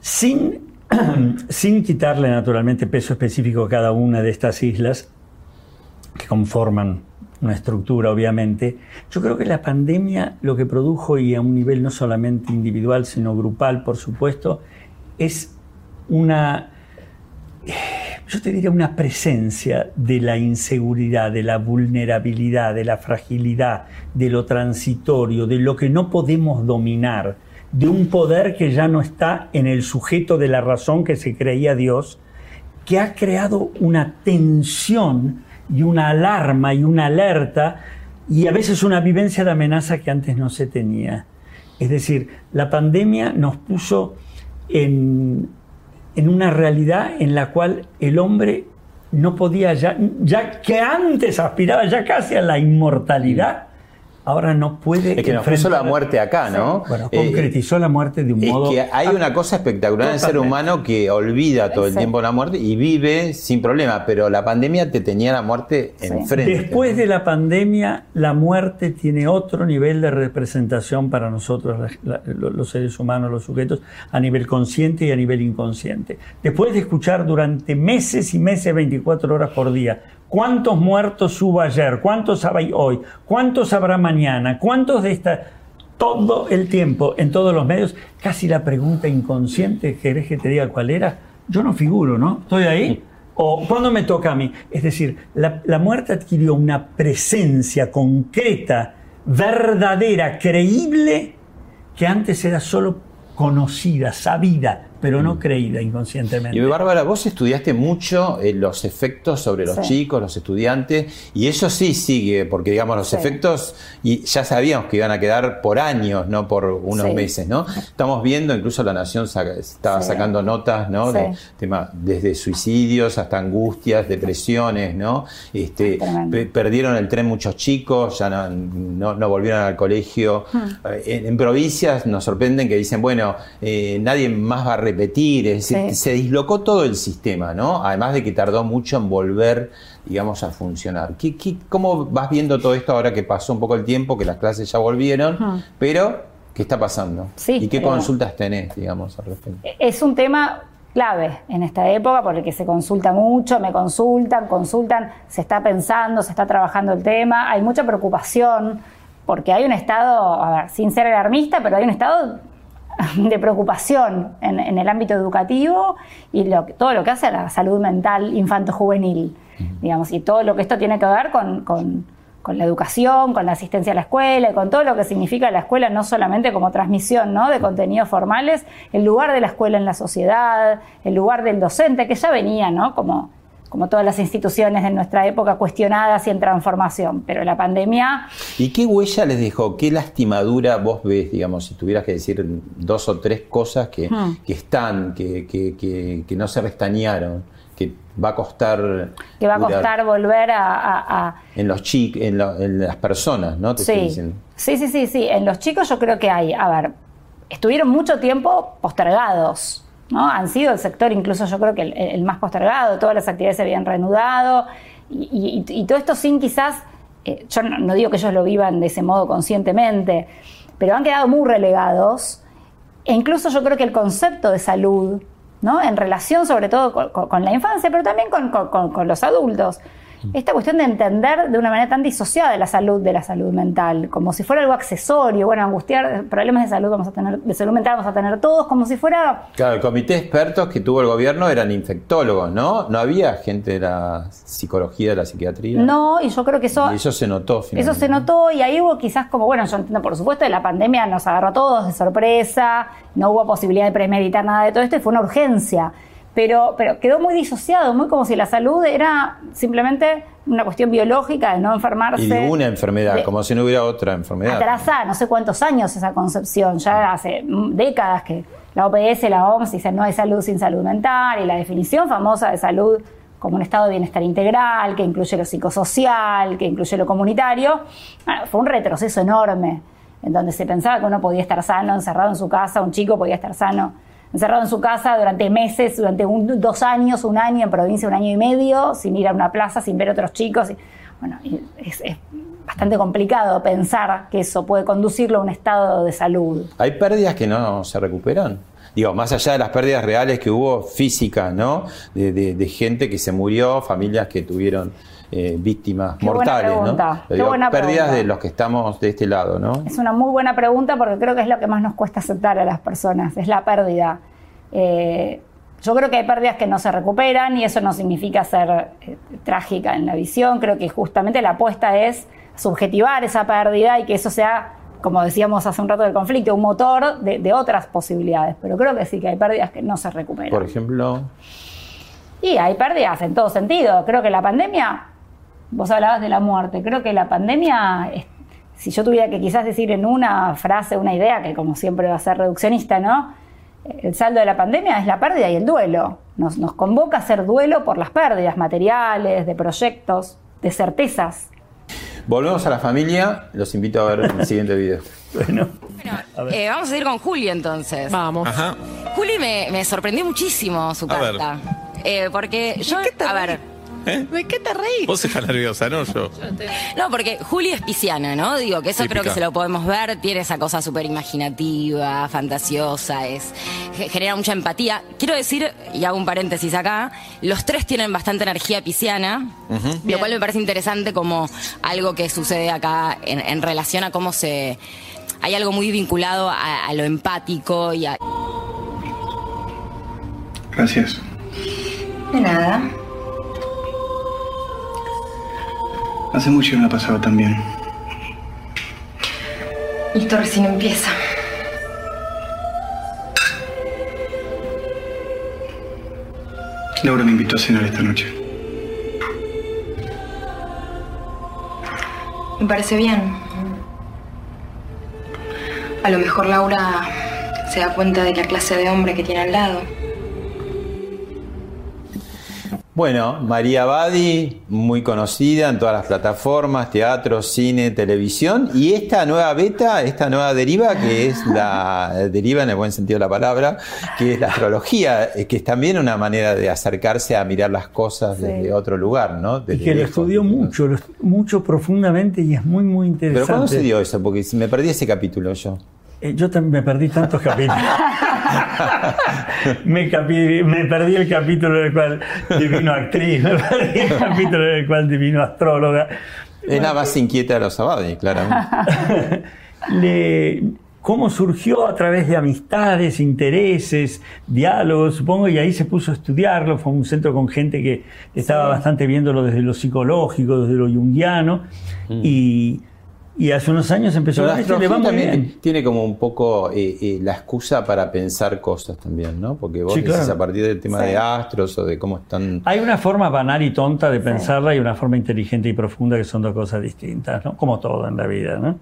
Sin, sin quitarle naturalmente peso específico a cada una de estas islas, que conforman una estructura, obviamente. Yo creo que la pandemia lo que produjo, y a un nivel no solamente individual, sino grupal, por supuesto, es una, yo diría, una presencia de la inseguridad, de la vulnerabilidad, de la fragilidad, de lo transitorio, de lo que no podemos dominar, de un poder que ya no está en el sujeto de la razón que se creía Dios, que ha creado una tensión y una alarma y una alerta y a veces una vivencia de amenaza que antes no se tenía. Es decir, la pandemia nos puso en, en una realidad en la cual el hombre no podía ya, ya que antes aspiraba ya casi a la inmortalidad, ahora no puede. Es que nos puso la muerte acá, ¿no? Sí. Bueno, Eh, concretizó la muerte de un Es modo. que hay una cosa espectacular en el ser humano que olvida todo el Sí. tiempo la muerte y vive sin problema, pero la pandemia te tenía la muerte enfrente. Después de la pandemia, la muerte tiene otro nivel de representación para nosotros, la- la- lo- los seres humanos, los sujetos, a nivel consciente y a nivel inconsciente. Después de escuchar durante meses y meses, 24 horas por día, cuántos muertos hubo ayer, cuántos hay hoy, cuántos habrá mañana, cuántos de esta todo el tiempo en todos los medios, casi la pregunta inconsciente, ¿querés que te diga cuál era? Yo no figuro, ¿no? ¿Estoy ahí? ¿O cuándo me toca a mí? Es decir, la, la muerte adquirió una presencia concreta, verdadera, creíble, que antes era solo conocida, sabida, pero no creída inconscientemente. Y Bárbara, vos estudiaste mucho eh, los efectos sobre los Sí. chicos, los estudiantes, y eso sí sigue, porque digamos los Sí. efectos, y ya sabíamos que iban a quedar por años, no por unos Sí. meses, ¿no? Estamos viendo, incluso la Nación saca- estaba Sí. sacando notas, ¿no? De tema, desde suicidios hasta angustias, depresiones, ¿no? Este, pe- perdieron el tren muchos chicos, ya no, no- no volvieron al colegio. Hmm. Eh, En, en provincias nos sorprenden que dicen, bueno, eh, nadie más va a repetir, es decir, Sí. se dislocó todo el sistema, ¿no? Además de que tardó mucho en volver, digamos, a funcionar. ¿Qué, qué- cómo vas viendo todo esto ahora que pasó un poco el tiempo, que las clases ya volvieron, pero qué está pasando? Sí, ¿Y qué pero- consultas tenés, digamos, al respecto? Es un tema clave en esta época por el que se consulta mucho, me consultan, consultan, se está pensando, se está trabajando el tema, hay mucha preocupación porque hay un estado, a ver, sin ser alarmista, pero hay un estado de preocupación en, en el ámbito educativo y lo, todo lo que hace a la salud mental infanto-juvenil, digamos, y todo lo que esto tiene que ver con, con- con la educación, con la asistencia a la escuela y con todo lo que significa la escuela, no solamente como transmisión ¿no? de contenidos formales, el lugar de la escuela en la sociedad, el lugar del docente, que ya venía, ¿no? como, como todas las instituciones de nuestra época cuestionadas y en transformación, pero la pandemia ¿Y qué huella les dejó? ¿Qué lastimadura vos ves, digamos, si tuvieras que decir dos o tres cosas que, Hmm. que están, que, que- que- que no se restañaron? que va a costar. Que va a costar volver a- a- a En los chicos, en, lo- en las personas, ¿no? Te sí, sí, sí, sí. En los chicos yo creo que hay, a ver, estuvieron mucho tiempo postergados, ¿no? Han sido el sector incluso yo creo que el, más postergado, todas las actividades se habían reanudado y, todo esto sin quizás, eh, yo no, digo que ellos lo vivan de ese modo conscientemente, pero han quedado muy relegados e incluso yo creo que el concepto de salud, ¿no? En relación sobre todo con, con- la infancia, pero también con- con los adultos. Esta cuestión de entender de una manera tan disociada la salud de la salud mental, como si fuera algo accesorio, bueno, angustiar, problemas de salud vamos a tener, de salud mental vamos a tener todos, como si fuera Claro, el comité de expertos que tuvo el gobierno eran infectólogos, ¿no? No había gente de la psicología, de la psiquiatría. no, y yo creo que eso Y eso se notó finalmente. Eso se notó y ahí hubo quizás como, bueno, yo entiendo, por supuesto, la pandemia nos agarró a todos de sorpresa, no hubo posibilidad de premeditar nada de todo esto y fue una urgencia. Pero, pero quedó muy disociado, muy como si la salud era simplemente una cuestión biológica de no enfermarse. Y de una enfermedad, de- como si no hubiera otra enfermedad. atrasada, no sé cuántos años esa concepción, ya hace décadas que la OPS, la OMS dicen no hay salud sin salud mental y la definición famosa de salud como un estado de bienestar integral, que incluye lo psicosocial, que incluye lo comunitario, bueno, fue un retroceso enorme, en donde se pensaba que uno podía estar sano, encerrado en su casa, un chico podía estar sano, encerrado en su casa durante meses, durante un- dos años, un año, en provincia un año y medio, sin ir a una plaza, sin ver otros chicos. bueno, es bastante complicado pensar que eso puede conducirlo a un estado de salud. Hay pérdidas que no se recuperan. Digo, más allá de las pérdidas reales que hubo físicas, ¿no? De, de- de gente que se murió, familias que tuvieron eh, víctimas Qué mortales, ¿no? digo, pérdidas pregunta. de los que estamos de este lado, ¿no? Es una muy buena pregunta porque creo que es lo que más nos cuesta aceptar a las personas, es la pérdida. Eh, yo creo que hay pérdidas que no se recuperan y eso no significa ser eh, trágica en la visión. Creo que justamente la apuesta es subjetivar esa pérdida y que eso sea, como decíamos hace un rato del conflicto, un motor de, de otras posibilidades. Pero creo que sí que hay pérdidas que no se recuperan. Por ejemplo, Y hay pérdidas en todo sentido. Creo que la pandemia, vos hablabas de la muerte, creo que la pandemia, si yo tuviera que quizás decir en una frase, una idea, que como siempre va a ser reduccionista, ¿no? El saldo de la pandemia es la pérdida y el duelo. Nos, nos convoca a hacer duelo por las pérdidas materiales, de proyectos, de certezas. volvemos a la familia. Los invito a ver el siguiente video. Eh, vamos a ir con Juli entonces. Vamos. Ajá. Juli me, me sorprendió muchísimo su A ver. carta. Eh, porque yo, a ver, ¿De qué te reís? Vos estás nerviosa, ¿no? Yo. no, porque Juli es pisciana, ¿no? Digo que eso Típica. creo que se lo podemos ver, tiene esa cosa súper imaginativa, fantasiosa, es, ge- genera mucha empatía. Quiero decir, y hago un paréntesis acá, los tres tienen bastante energía pisciana, lo cual me parece interesante como algo que sucede acá en, en relación a cómo se... Hay algo muy vinculado a, a lo empático y a... Gracias. De nada. Hace mucho que me ha pasado también. Esto recién empieza. Laura me invitó a cenar esta noche. Me parece bien. A lo mejor Laura se da cuenta de la clase de hombre que tiene al lado. Bueno, María Badi, muy conocida en todas las plataformas, teatro, cine, televisión, y esta nueva beta, esta nueva deriva, que es la deriva en el buen sentido de la palabra, que es la astrología, eh, que es también una manera de acercarse a mirar las cosas desde otro lugar, ¿no? Y que lo lejos. estudió mucho, lo- mucho profundamente y es muy, muy interesante. Pero ¿cuándo se dio eso? Porque me perdí ese capítulo yo. Eh, yo también me perdí tantos capítulos. me, capi- me perdí el capítulo en el cual divino actriz, me perdí el capítulo en el cual divino astróloga. Es la más inquieta de los Abadi, claramente. Le- cómo surgió a través de amistades, intereses, diálogos, supongo, y ahí se puso a estudiarlo. Fue un centro con gente que estaba Sí. bastante viéndolo desde lo psicológico, desde lo junguiano, y, Y hace unos años empezó Pero con la le va muy también bien. tiene como un poco eh, eh, la excusa para pensar cosas también, ¿no? Porque vos Sí, decís a partir del tema Sí. de astros o de cómo están... Hay una forma banal y tonta de pensarla y una forma inteligente y profunda que son dos cosas distintas, ¿no? Como todo en la vida, ¿no?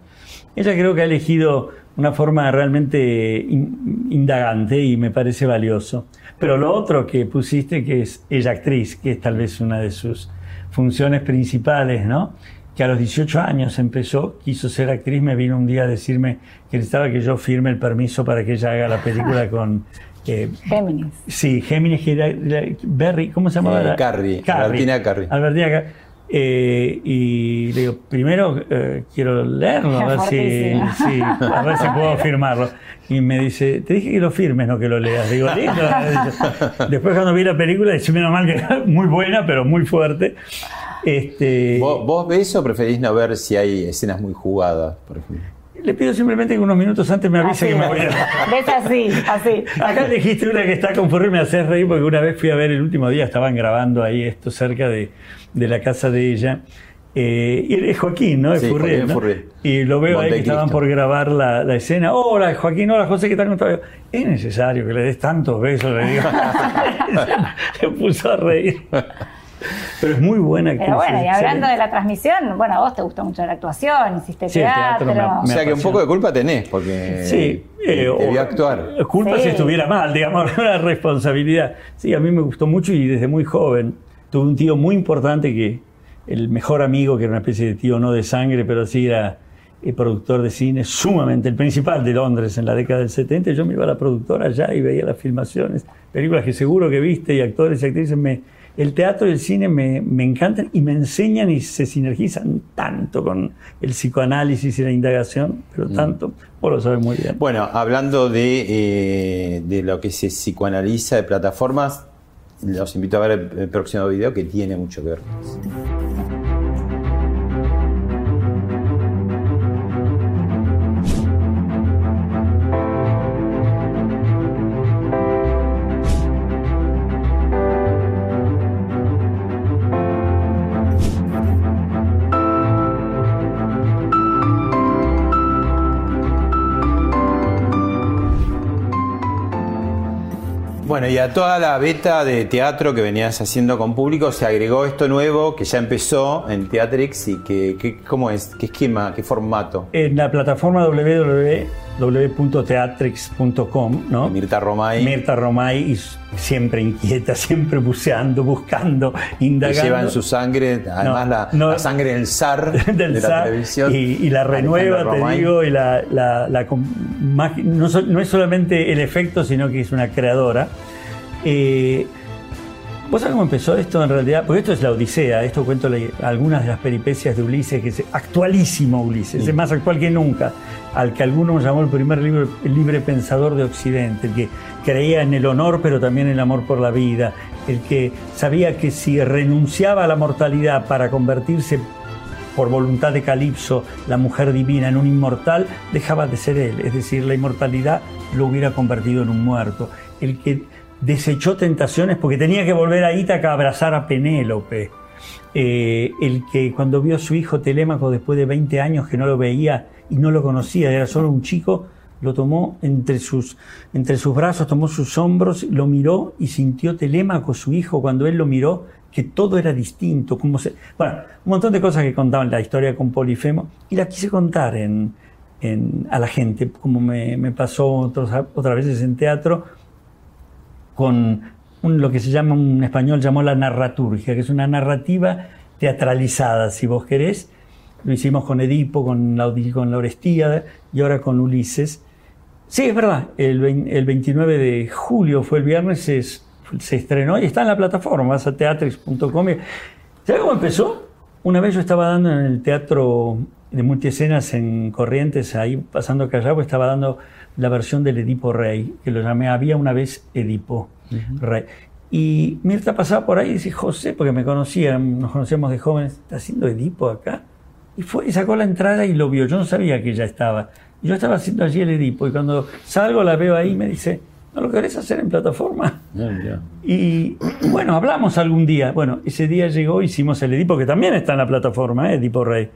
Ella creo que ha elegido una forma realmente in- indagante y me parece valioso. Pero lo otro que pusiste, que es ella actriz, que es tal vez una de sus funciones principales, ¿no? Que a los 18 años empezó, quiso ser actriz, me vino un día a decirme que necesitaba que yo firme el permiso para que ella haga la película con... eh, Géminis. Sí, Géminis, que era, era- Berry, ¿cómo se llamaba? Eh, Carri, Albertina Carri. Albertina Carri. Eh, y le digo, primero eh, quiero leerlo, a ver, si, a ver si puedo firmarlo. Y me dice, te dije que lo firmes, no que lo leas. Digo, lindo. Después cuando vi la película, dije, menos mal que era muy buena, pero muy fuerte. Este, ¿Vos, vos ves o preferís no ver si hay escenas muy jugadas, por ejemplo? le pido simplemente que unos minutos antes me avise Así que me voy a... Ves así, así. Acá dijiste una que está conforme, me haces reír porque una vez fui a ver el último día, estaban grabando ahí esto cerca de, de la casa de ella. Eh, y es Joaquín, ¿no? Es Sí, Furriel, Joaquín ¿no? Furriel. Y lo veo ahí que estaban por grabar la, la escena. Hola, Joaquín, hola, José, ¿qué tal? ¿Cómo? Es necesario que le des tantos besos, le digo. Se puso a reír. Pero es muy buena actriz. Pero bueno, y hablando de la transmisión, bueno, a vos te gustó mucho la actuación, hiciste Sí, el teatro teatro. me- O sea que un poco de culpa tenés, porque Sí, eh, te o- actuar. Culpa Sí. si estuviera mal, digamos, una responsabilidad. Sí, a mí me gustó mucho y desde muy joven tuve un tío muy importante que, el mejor amigo, que era una especie de tío no de sangre, pero sí era eh, productor de cine, sumamente, el principal de Londres en la década del 70. Yo me iba a la productora allá y veía las filmaciones, películas que seguro que viste y actores y actrices. Me, el teatro y el cine me, me encantan y me enseñan y se sinergizan tanto con el psicoanálisis y la indagación, pero tanto, vos lo sabes muy bien. Bueno, hablando de, eh, de lo que se psicoanaliza de plataformas, los invito a ver el, próximo video que tiene mucho que ver y a toda la beta de teatro que venías haciendo con público se agregó esto nuevo que ya empezó en Teatrix y que, que- ¿cómo es? ¿Qué esquema? ¿Qué formato? En la plataforma www.teatrix.com, ¿no? Mirta Romay. Mirta Romay, y siempre inquieta, siempre buceando, buscando, que indagando. lleva en su sangre, además No, la, no. la sangre del zar del de la televisión. y, y la renueva, te digo, y la, la- la no, no es solamente el efecto, sino que es una creadora. Eh, ¿Vos sabés cómo empezó esto en realidad? Porque esto es la Odisea, esto cuento algunas de las peripecias de Ulises, que es actualísimo Ulises, es más actual que nunca, al que algunos llamó el primer libro, el libre pensador de Occidente, el que creía en el honor pero también en el amor por la vida, el que sabía que si renunciaba a la mortalidad para convertirse por voluntad de Calipso, la mujer divina, en un inmortal, dejaba de ser él. Es decir, la inmortalidad lo hubiera convertido en un muerto. El que desechó tentaciones porque tenía que volver a Ítaca a abrazar a Penélope. Eh, el que cuando vio a su hijo Telémaco después de 20 años que no lo veía y no lo conocía, era solo un chico, lo tomó entre sus, entre sus brazos, tomó sus hombros, lo miró y sintió Telémaco, su hijo, cuando él lo miró, que todo era distinto. Como se, bueno, un montón de cosas que contaban la historia con Polifemo y la quise contar en, en- a la gente, como me, me pasó otros- otras veces en teatro, con lo que se llama, un español llamó la narraturgia, que es una narrativa teatralizada, si vos querés. Lo hicimos con Edipo, con la, Orestíada y ahora con Ulises. Sí, es verdad, el, vein- el 29 de julio fue el viernes, se, es- se estrenó y está en la plataforma, vas a teatrix.com. ¿Sabes cómo empezó? Una vez yo estaba dando en el teatro de multiescenas en Corrientes, ahí pasando Callao, estaba dando la versión del Edipo Rey, que lo llamé Había una vez Edipo Rey. Y Mirta pasaba por ahí y dice, José, porque me conocía, nos conocíamos de jóvenes, ¿está haciendo Edipo acá? Y fue y sacó la entrada y lo vio. Yo no sabía que ella estaba. Yo estaba haciendo allí el Edipo y cuando salgo la veo ahí y me dice, ¿no lo querés hacer en plataforma? Y bueno, hablamos algún día. Bueno, ese día llegó, hicimos el Edipo, que también está en la plataforma, ¿eh? Edipo Rey.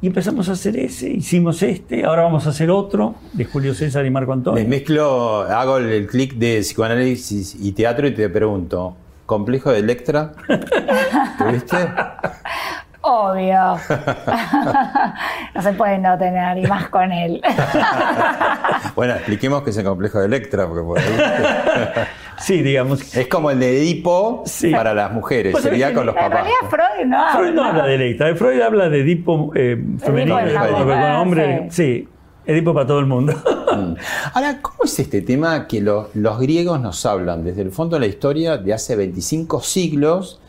Y empezamos a hacer ese, hicimos este, ahora vamos a hacer otro, de Julio César y Marco Antonio. Les mezclo, hago el, el clic de psicoanálisis y teatro y te pregunto, ¿complejo de Electra? ¿Tuviste? Obvio. no se puede no tener, y más con él. bueno, expliquemos qué es el complejo de Electra, porque por ahí. sí, digamos. Es como el de Edipo para las mujeres, Pues, sería en con los papás. realidad Freud no habla. Freud no habla de Electra, Freud habla de Edipo eh, femenino, en Edipo con hombre, sí, Edipo para todo el mundo. Ahora, ¿cómo es este tema que lo- los griegos nos hablan desde el fondo de la historia de hace 25 siglos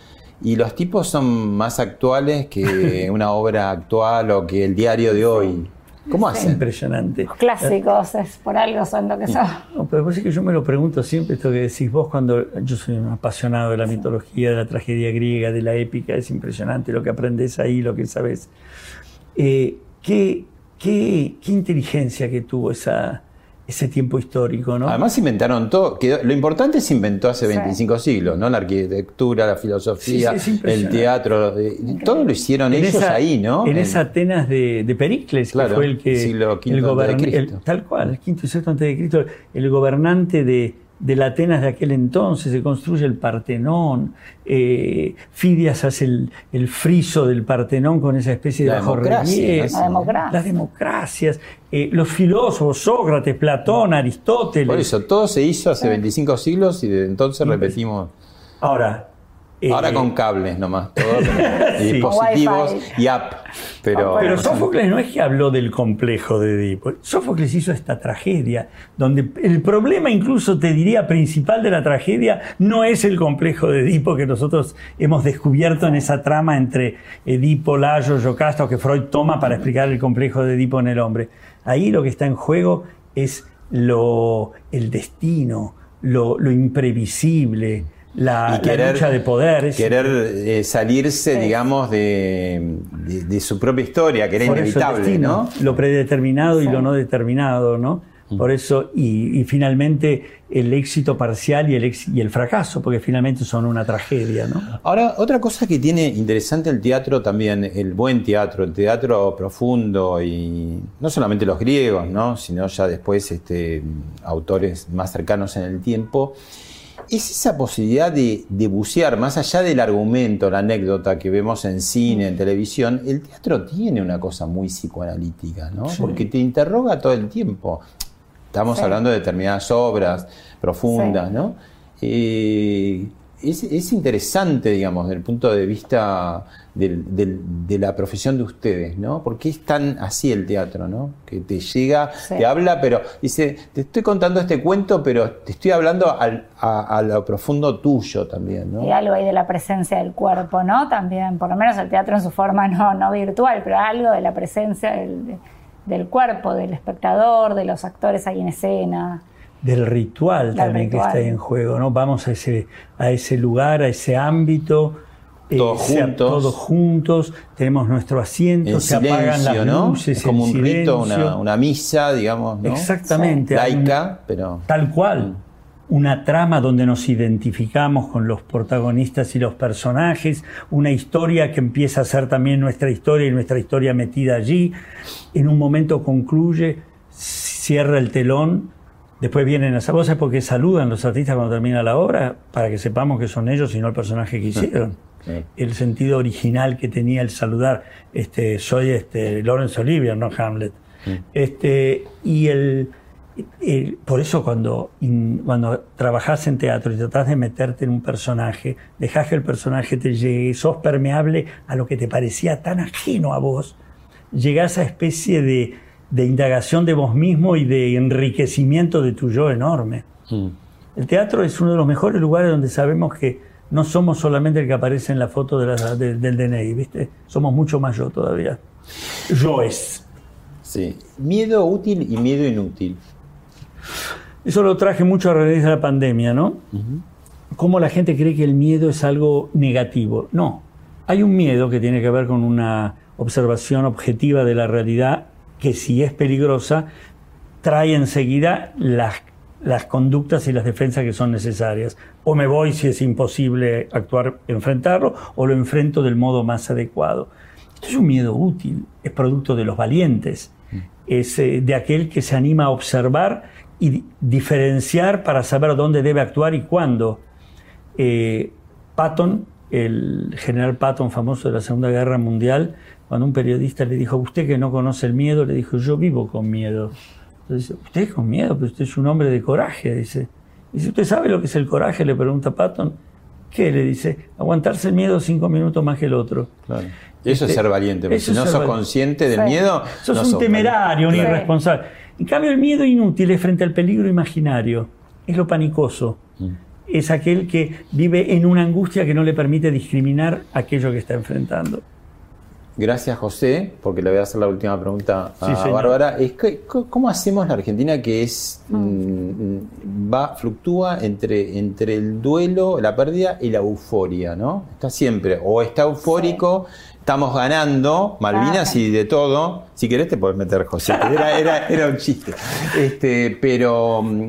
y los tipos son más actuales que una obra actual o que el diario de hoy? ¿Cómo hacen? Impresionante. Los clásicos, es por algo son lo que son. No, pero vos es que yo me lo pregunto siempre, esto que decís vos, cuando yo soy un apasionado de la mitología, de la tragedia griega, de la épica, es impresionante lo que aprendes ahí, lo que sabes. Eh, ¿qué, qué, qué inteligencia que tuvo esa, ese tiempo histórico, ¿no? Además inventaron todo. quedó- lo importante se inventó hace Sí. 25 siglos, ¿no? La arquitectura, la filosofía, Sí, sí, es el teatro, eh, todo lo hicieron En ellos esa- ahí, ¿no? En esa Atenas de, de Pericles, Claro, que fue el que. el el- Tal cual, el quinto y sexto antes de Cristo, el gobernante de, de la Atenas de aquel entonces, se construye el Partenón, eh, Fidias hace el, el friso del Partenón con esa especie de La democracia, bajorrelieve. ¿no? La democracia. Las democracias, eh, los filósofos, Sócrates, Platón, Aristóteles. Por eso, todo se hizo hace 25 siglos y desde entonces repetimos. Ahora. Eh, Ahora con cables nomás, todo, y Sí. dispositivos y app. Pero, Pero Sófocles no es que habló del complejo de Edipo. Sófocles hizo esta tragedia, donde el problema incluso te diría principal de la tragedia no es el complejo de Edipo que nosotros hemos descubierto en esa trama entre Edipo, Layo, Yocasto, que Freud toma para explicar el complejo de Edipo en el hombre. Ahí lo que está en juego es lo, el destino, lo, lo imprevisible, la, y la lucha de poder. querer eh, salirse, digamos, de, de- de su propia historia, que era Por inevitable, destino, ¿no? Lo predeterminado y lo no determinado, ¿no? Por eso, y, y finalmente el éxito parcial y el, ex- y el fracaso, porque finalmente son una tragedia, ¿no? Ahora, otra cosa que tiene interesante el teatro también, el buen teatro, el teatro profundo y no solamente los griegos, ¿no? sino ya después este, autores más cercanos en el tiempo, es esa posibilidad de, de bucear más allá del argumento, la anécdota que vemos en cine, en televisión. El teatro tiene una cosa muy psicoanalítica, ¿no? Sí. Porque te interroga todo el tiempo. Estamos Sí. hablando de determinadas obras profundas, Sí. ¿no? Eh, es, es interesante, digamos, desde el punto de vista del- del- de la profesión de ustedes, ¿no? Porque es tan así el teatro, ¿no? Que te llega, Sí. te habla, pero dice, te estoy contando este cuento, pero te estoy hablando al- a, a lo profundo tuyo también, ¿no? Y algo ahí de la presencia del cuerpo, ¿no? También, por lo menos el teatro en su forma no, no virtual, pero algo de la presencia del, del cuerpo, del espectador, de los actores ahí en escena. Del ritual Del también que está ahí en juego, ¿no? Vamos a ese, a ese lugar, a ese ámbito. Eh, Todos juntos. todos juntos, tenemos nuestro asiento, En se apagan las ¿no? luces, Es como un rito, una, una misa, digamos, ¿no? Exactamente. un- Laica, pero... Tal cual. Una trama donde nos identificamos con los protagonistas y los personajes, una historia que empieza a ser también nuestra historia y nuestra historia metida allí. En un momento concluye, cierra el telón, después vienen las voces porque saludan los artistas cuando termina la obra para que sepamos que son ellos y no el personaje que hicieron. Sí. El sentido original que tenía el saludar, este, soy este, Laurence Olivier, no Hamlet. Este, y el, el- por eso cuando, in- cuando trabajás en teatro y tratás de meterte en un personaje, dejás que el personaje te llegue, sos permeable a lo que te parecía tan ajeno a vos, llegás a especie de, de indagación de vos mismo y de enriquecimiento de tu yo enorme. El teatro es uno de los mejores lugares donde sabemos que no somos solamente el que aparece en la foto de la- de- del DNI, ¿viste? Somos mucho más yo todavía. Yo es. Sí. Miedo útil y miedo inútil. Eso lo traje mucho a raíz de la pandemia, ¿no? Cómo la gente cree que el miedo es algo negativo. No. Hay un miedo que tiene que ver con una observación objetiva de la realidad que si es peligrosa, trae enseguida las, las conductas y las defensas que son necesarias. O me voy si es imposible actuar, enfrentarlo, o lo enfrento del modo más adecuado. Esto es un miedo útil, es producto de los valientes, es eh, de aquel que se anima a observar y diferenciar para saber dónde debe actuar y cuándo. Eh, Patton, el general Patton famoso de la Segunda Guerra Mundial, cuando un periodista le dijo, usted que no conoce el miedo, le dijo, yo vivo con miedo. Entonces, usted con miedo, pero usted es un hombre de coraje, dice. Y si usted sabe lo que es el coraje, le pregunta Patton, ¿qué? Le dice, aguantarse el miedo cinco minutos más que el otro. Claro. Eso es Este, ser valiente, porque si es no sos valiente. consciente del Sí. miedo, Sos no un sos temerario, un irresponsable. En cambio, el miedo inútil es frente al peligro imaginario. Es lo panicoso. Mm. Es aquel que vive en una angustia que no le permite discriminar aquello que está enfrentando. Gracias, José, porque le voy a hacer la última pregunta a Sí. Bárbara. Es que, ¿Cómo hacemos la Argentina que es mm, va fluctúa entre, entre el duelo, la pérdida y la euforia, ¿no? Está siempre, o está eufórico, estamos ganando, Malvinas Ah. y de todo. Si querés te puedes meter, José. Era, era, era un chiste. Este, pero mm,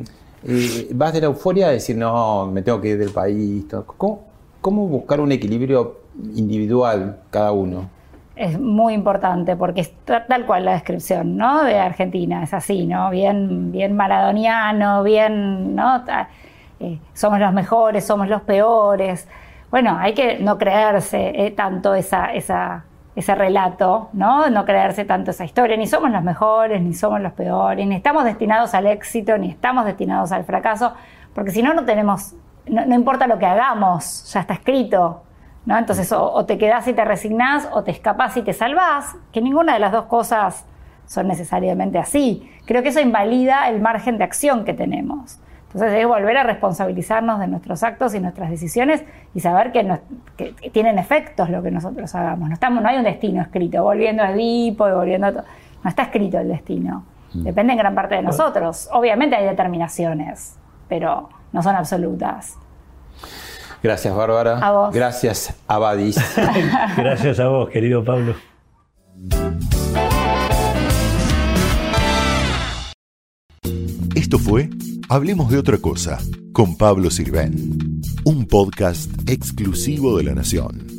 eh, vas de la euforia a decir, no, me tengo que ir del país. todo. ¿Cómo, cómo buscar un equilibrio individual cada uno? Es muy importante porque es ta- tal cual la descripción, ¿no? De Argentina, es así, ¿no? Bien, bien maradoniano, bien, ¿no? Eh, somos los mejores, somos los peores. Bueno, hay que no creerse eh, tanto esa, esa, ese relato, ¿no? No creerse tanto esa historia, ni somos los mejores, ni somos los peores, ni estamos destinados al éxito, ni estamos destinados al fracaso, porque si no, no tenemos, no importa lo que hagamos, ya está escrito, ¿no? Entonces, o, o te quedás y te resignás, o te escapás y te salvás, que ninguna de las dos cosas son necesariamente así. Creo que eso invalida el margen de acción que tenemos. Entonces, es volver a responsabilizarnos de nuestros actos y nuestras decisiones y saber que, tienen efectos lo que nosotros hagamos. No, estamos, no hay un destino escrito, volviendo a Edipo y volviendo a... No está escrito el destino. Depende en gran parte de nosotros. Obviamente hay determinaciones, pero no son absolutas. Gracias, Bárbara. A vos. Gracias, Abadis. Gracias a vos, querido Pablo. Esto fue Hablemos de otra cosa con Pablo Sirven, un podcast exclusivo de La Nación.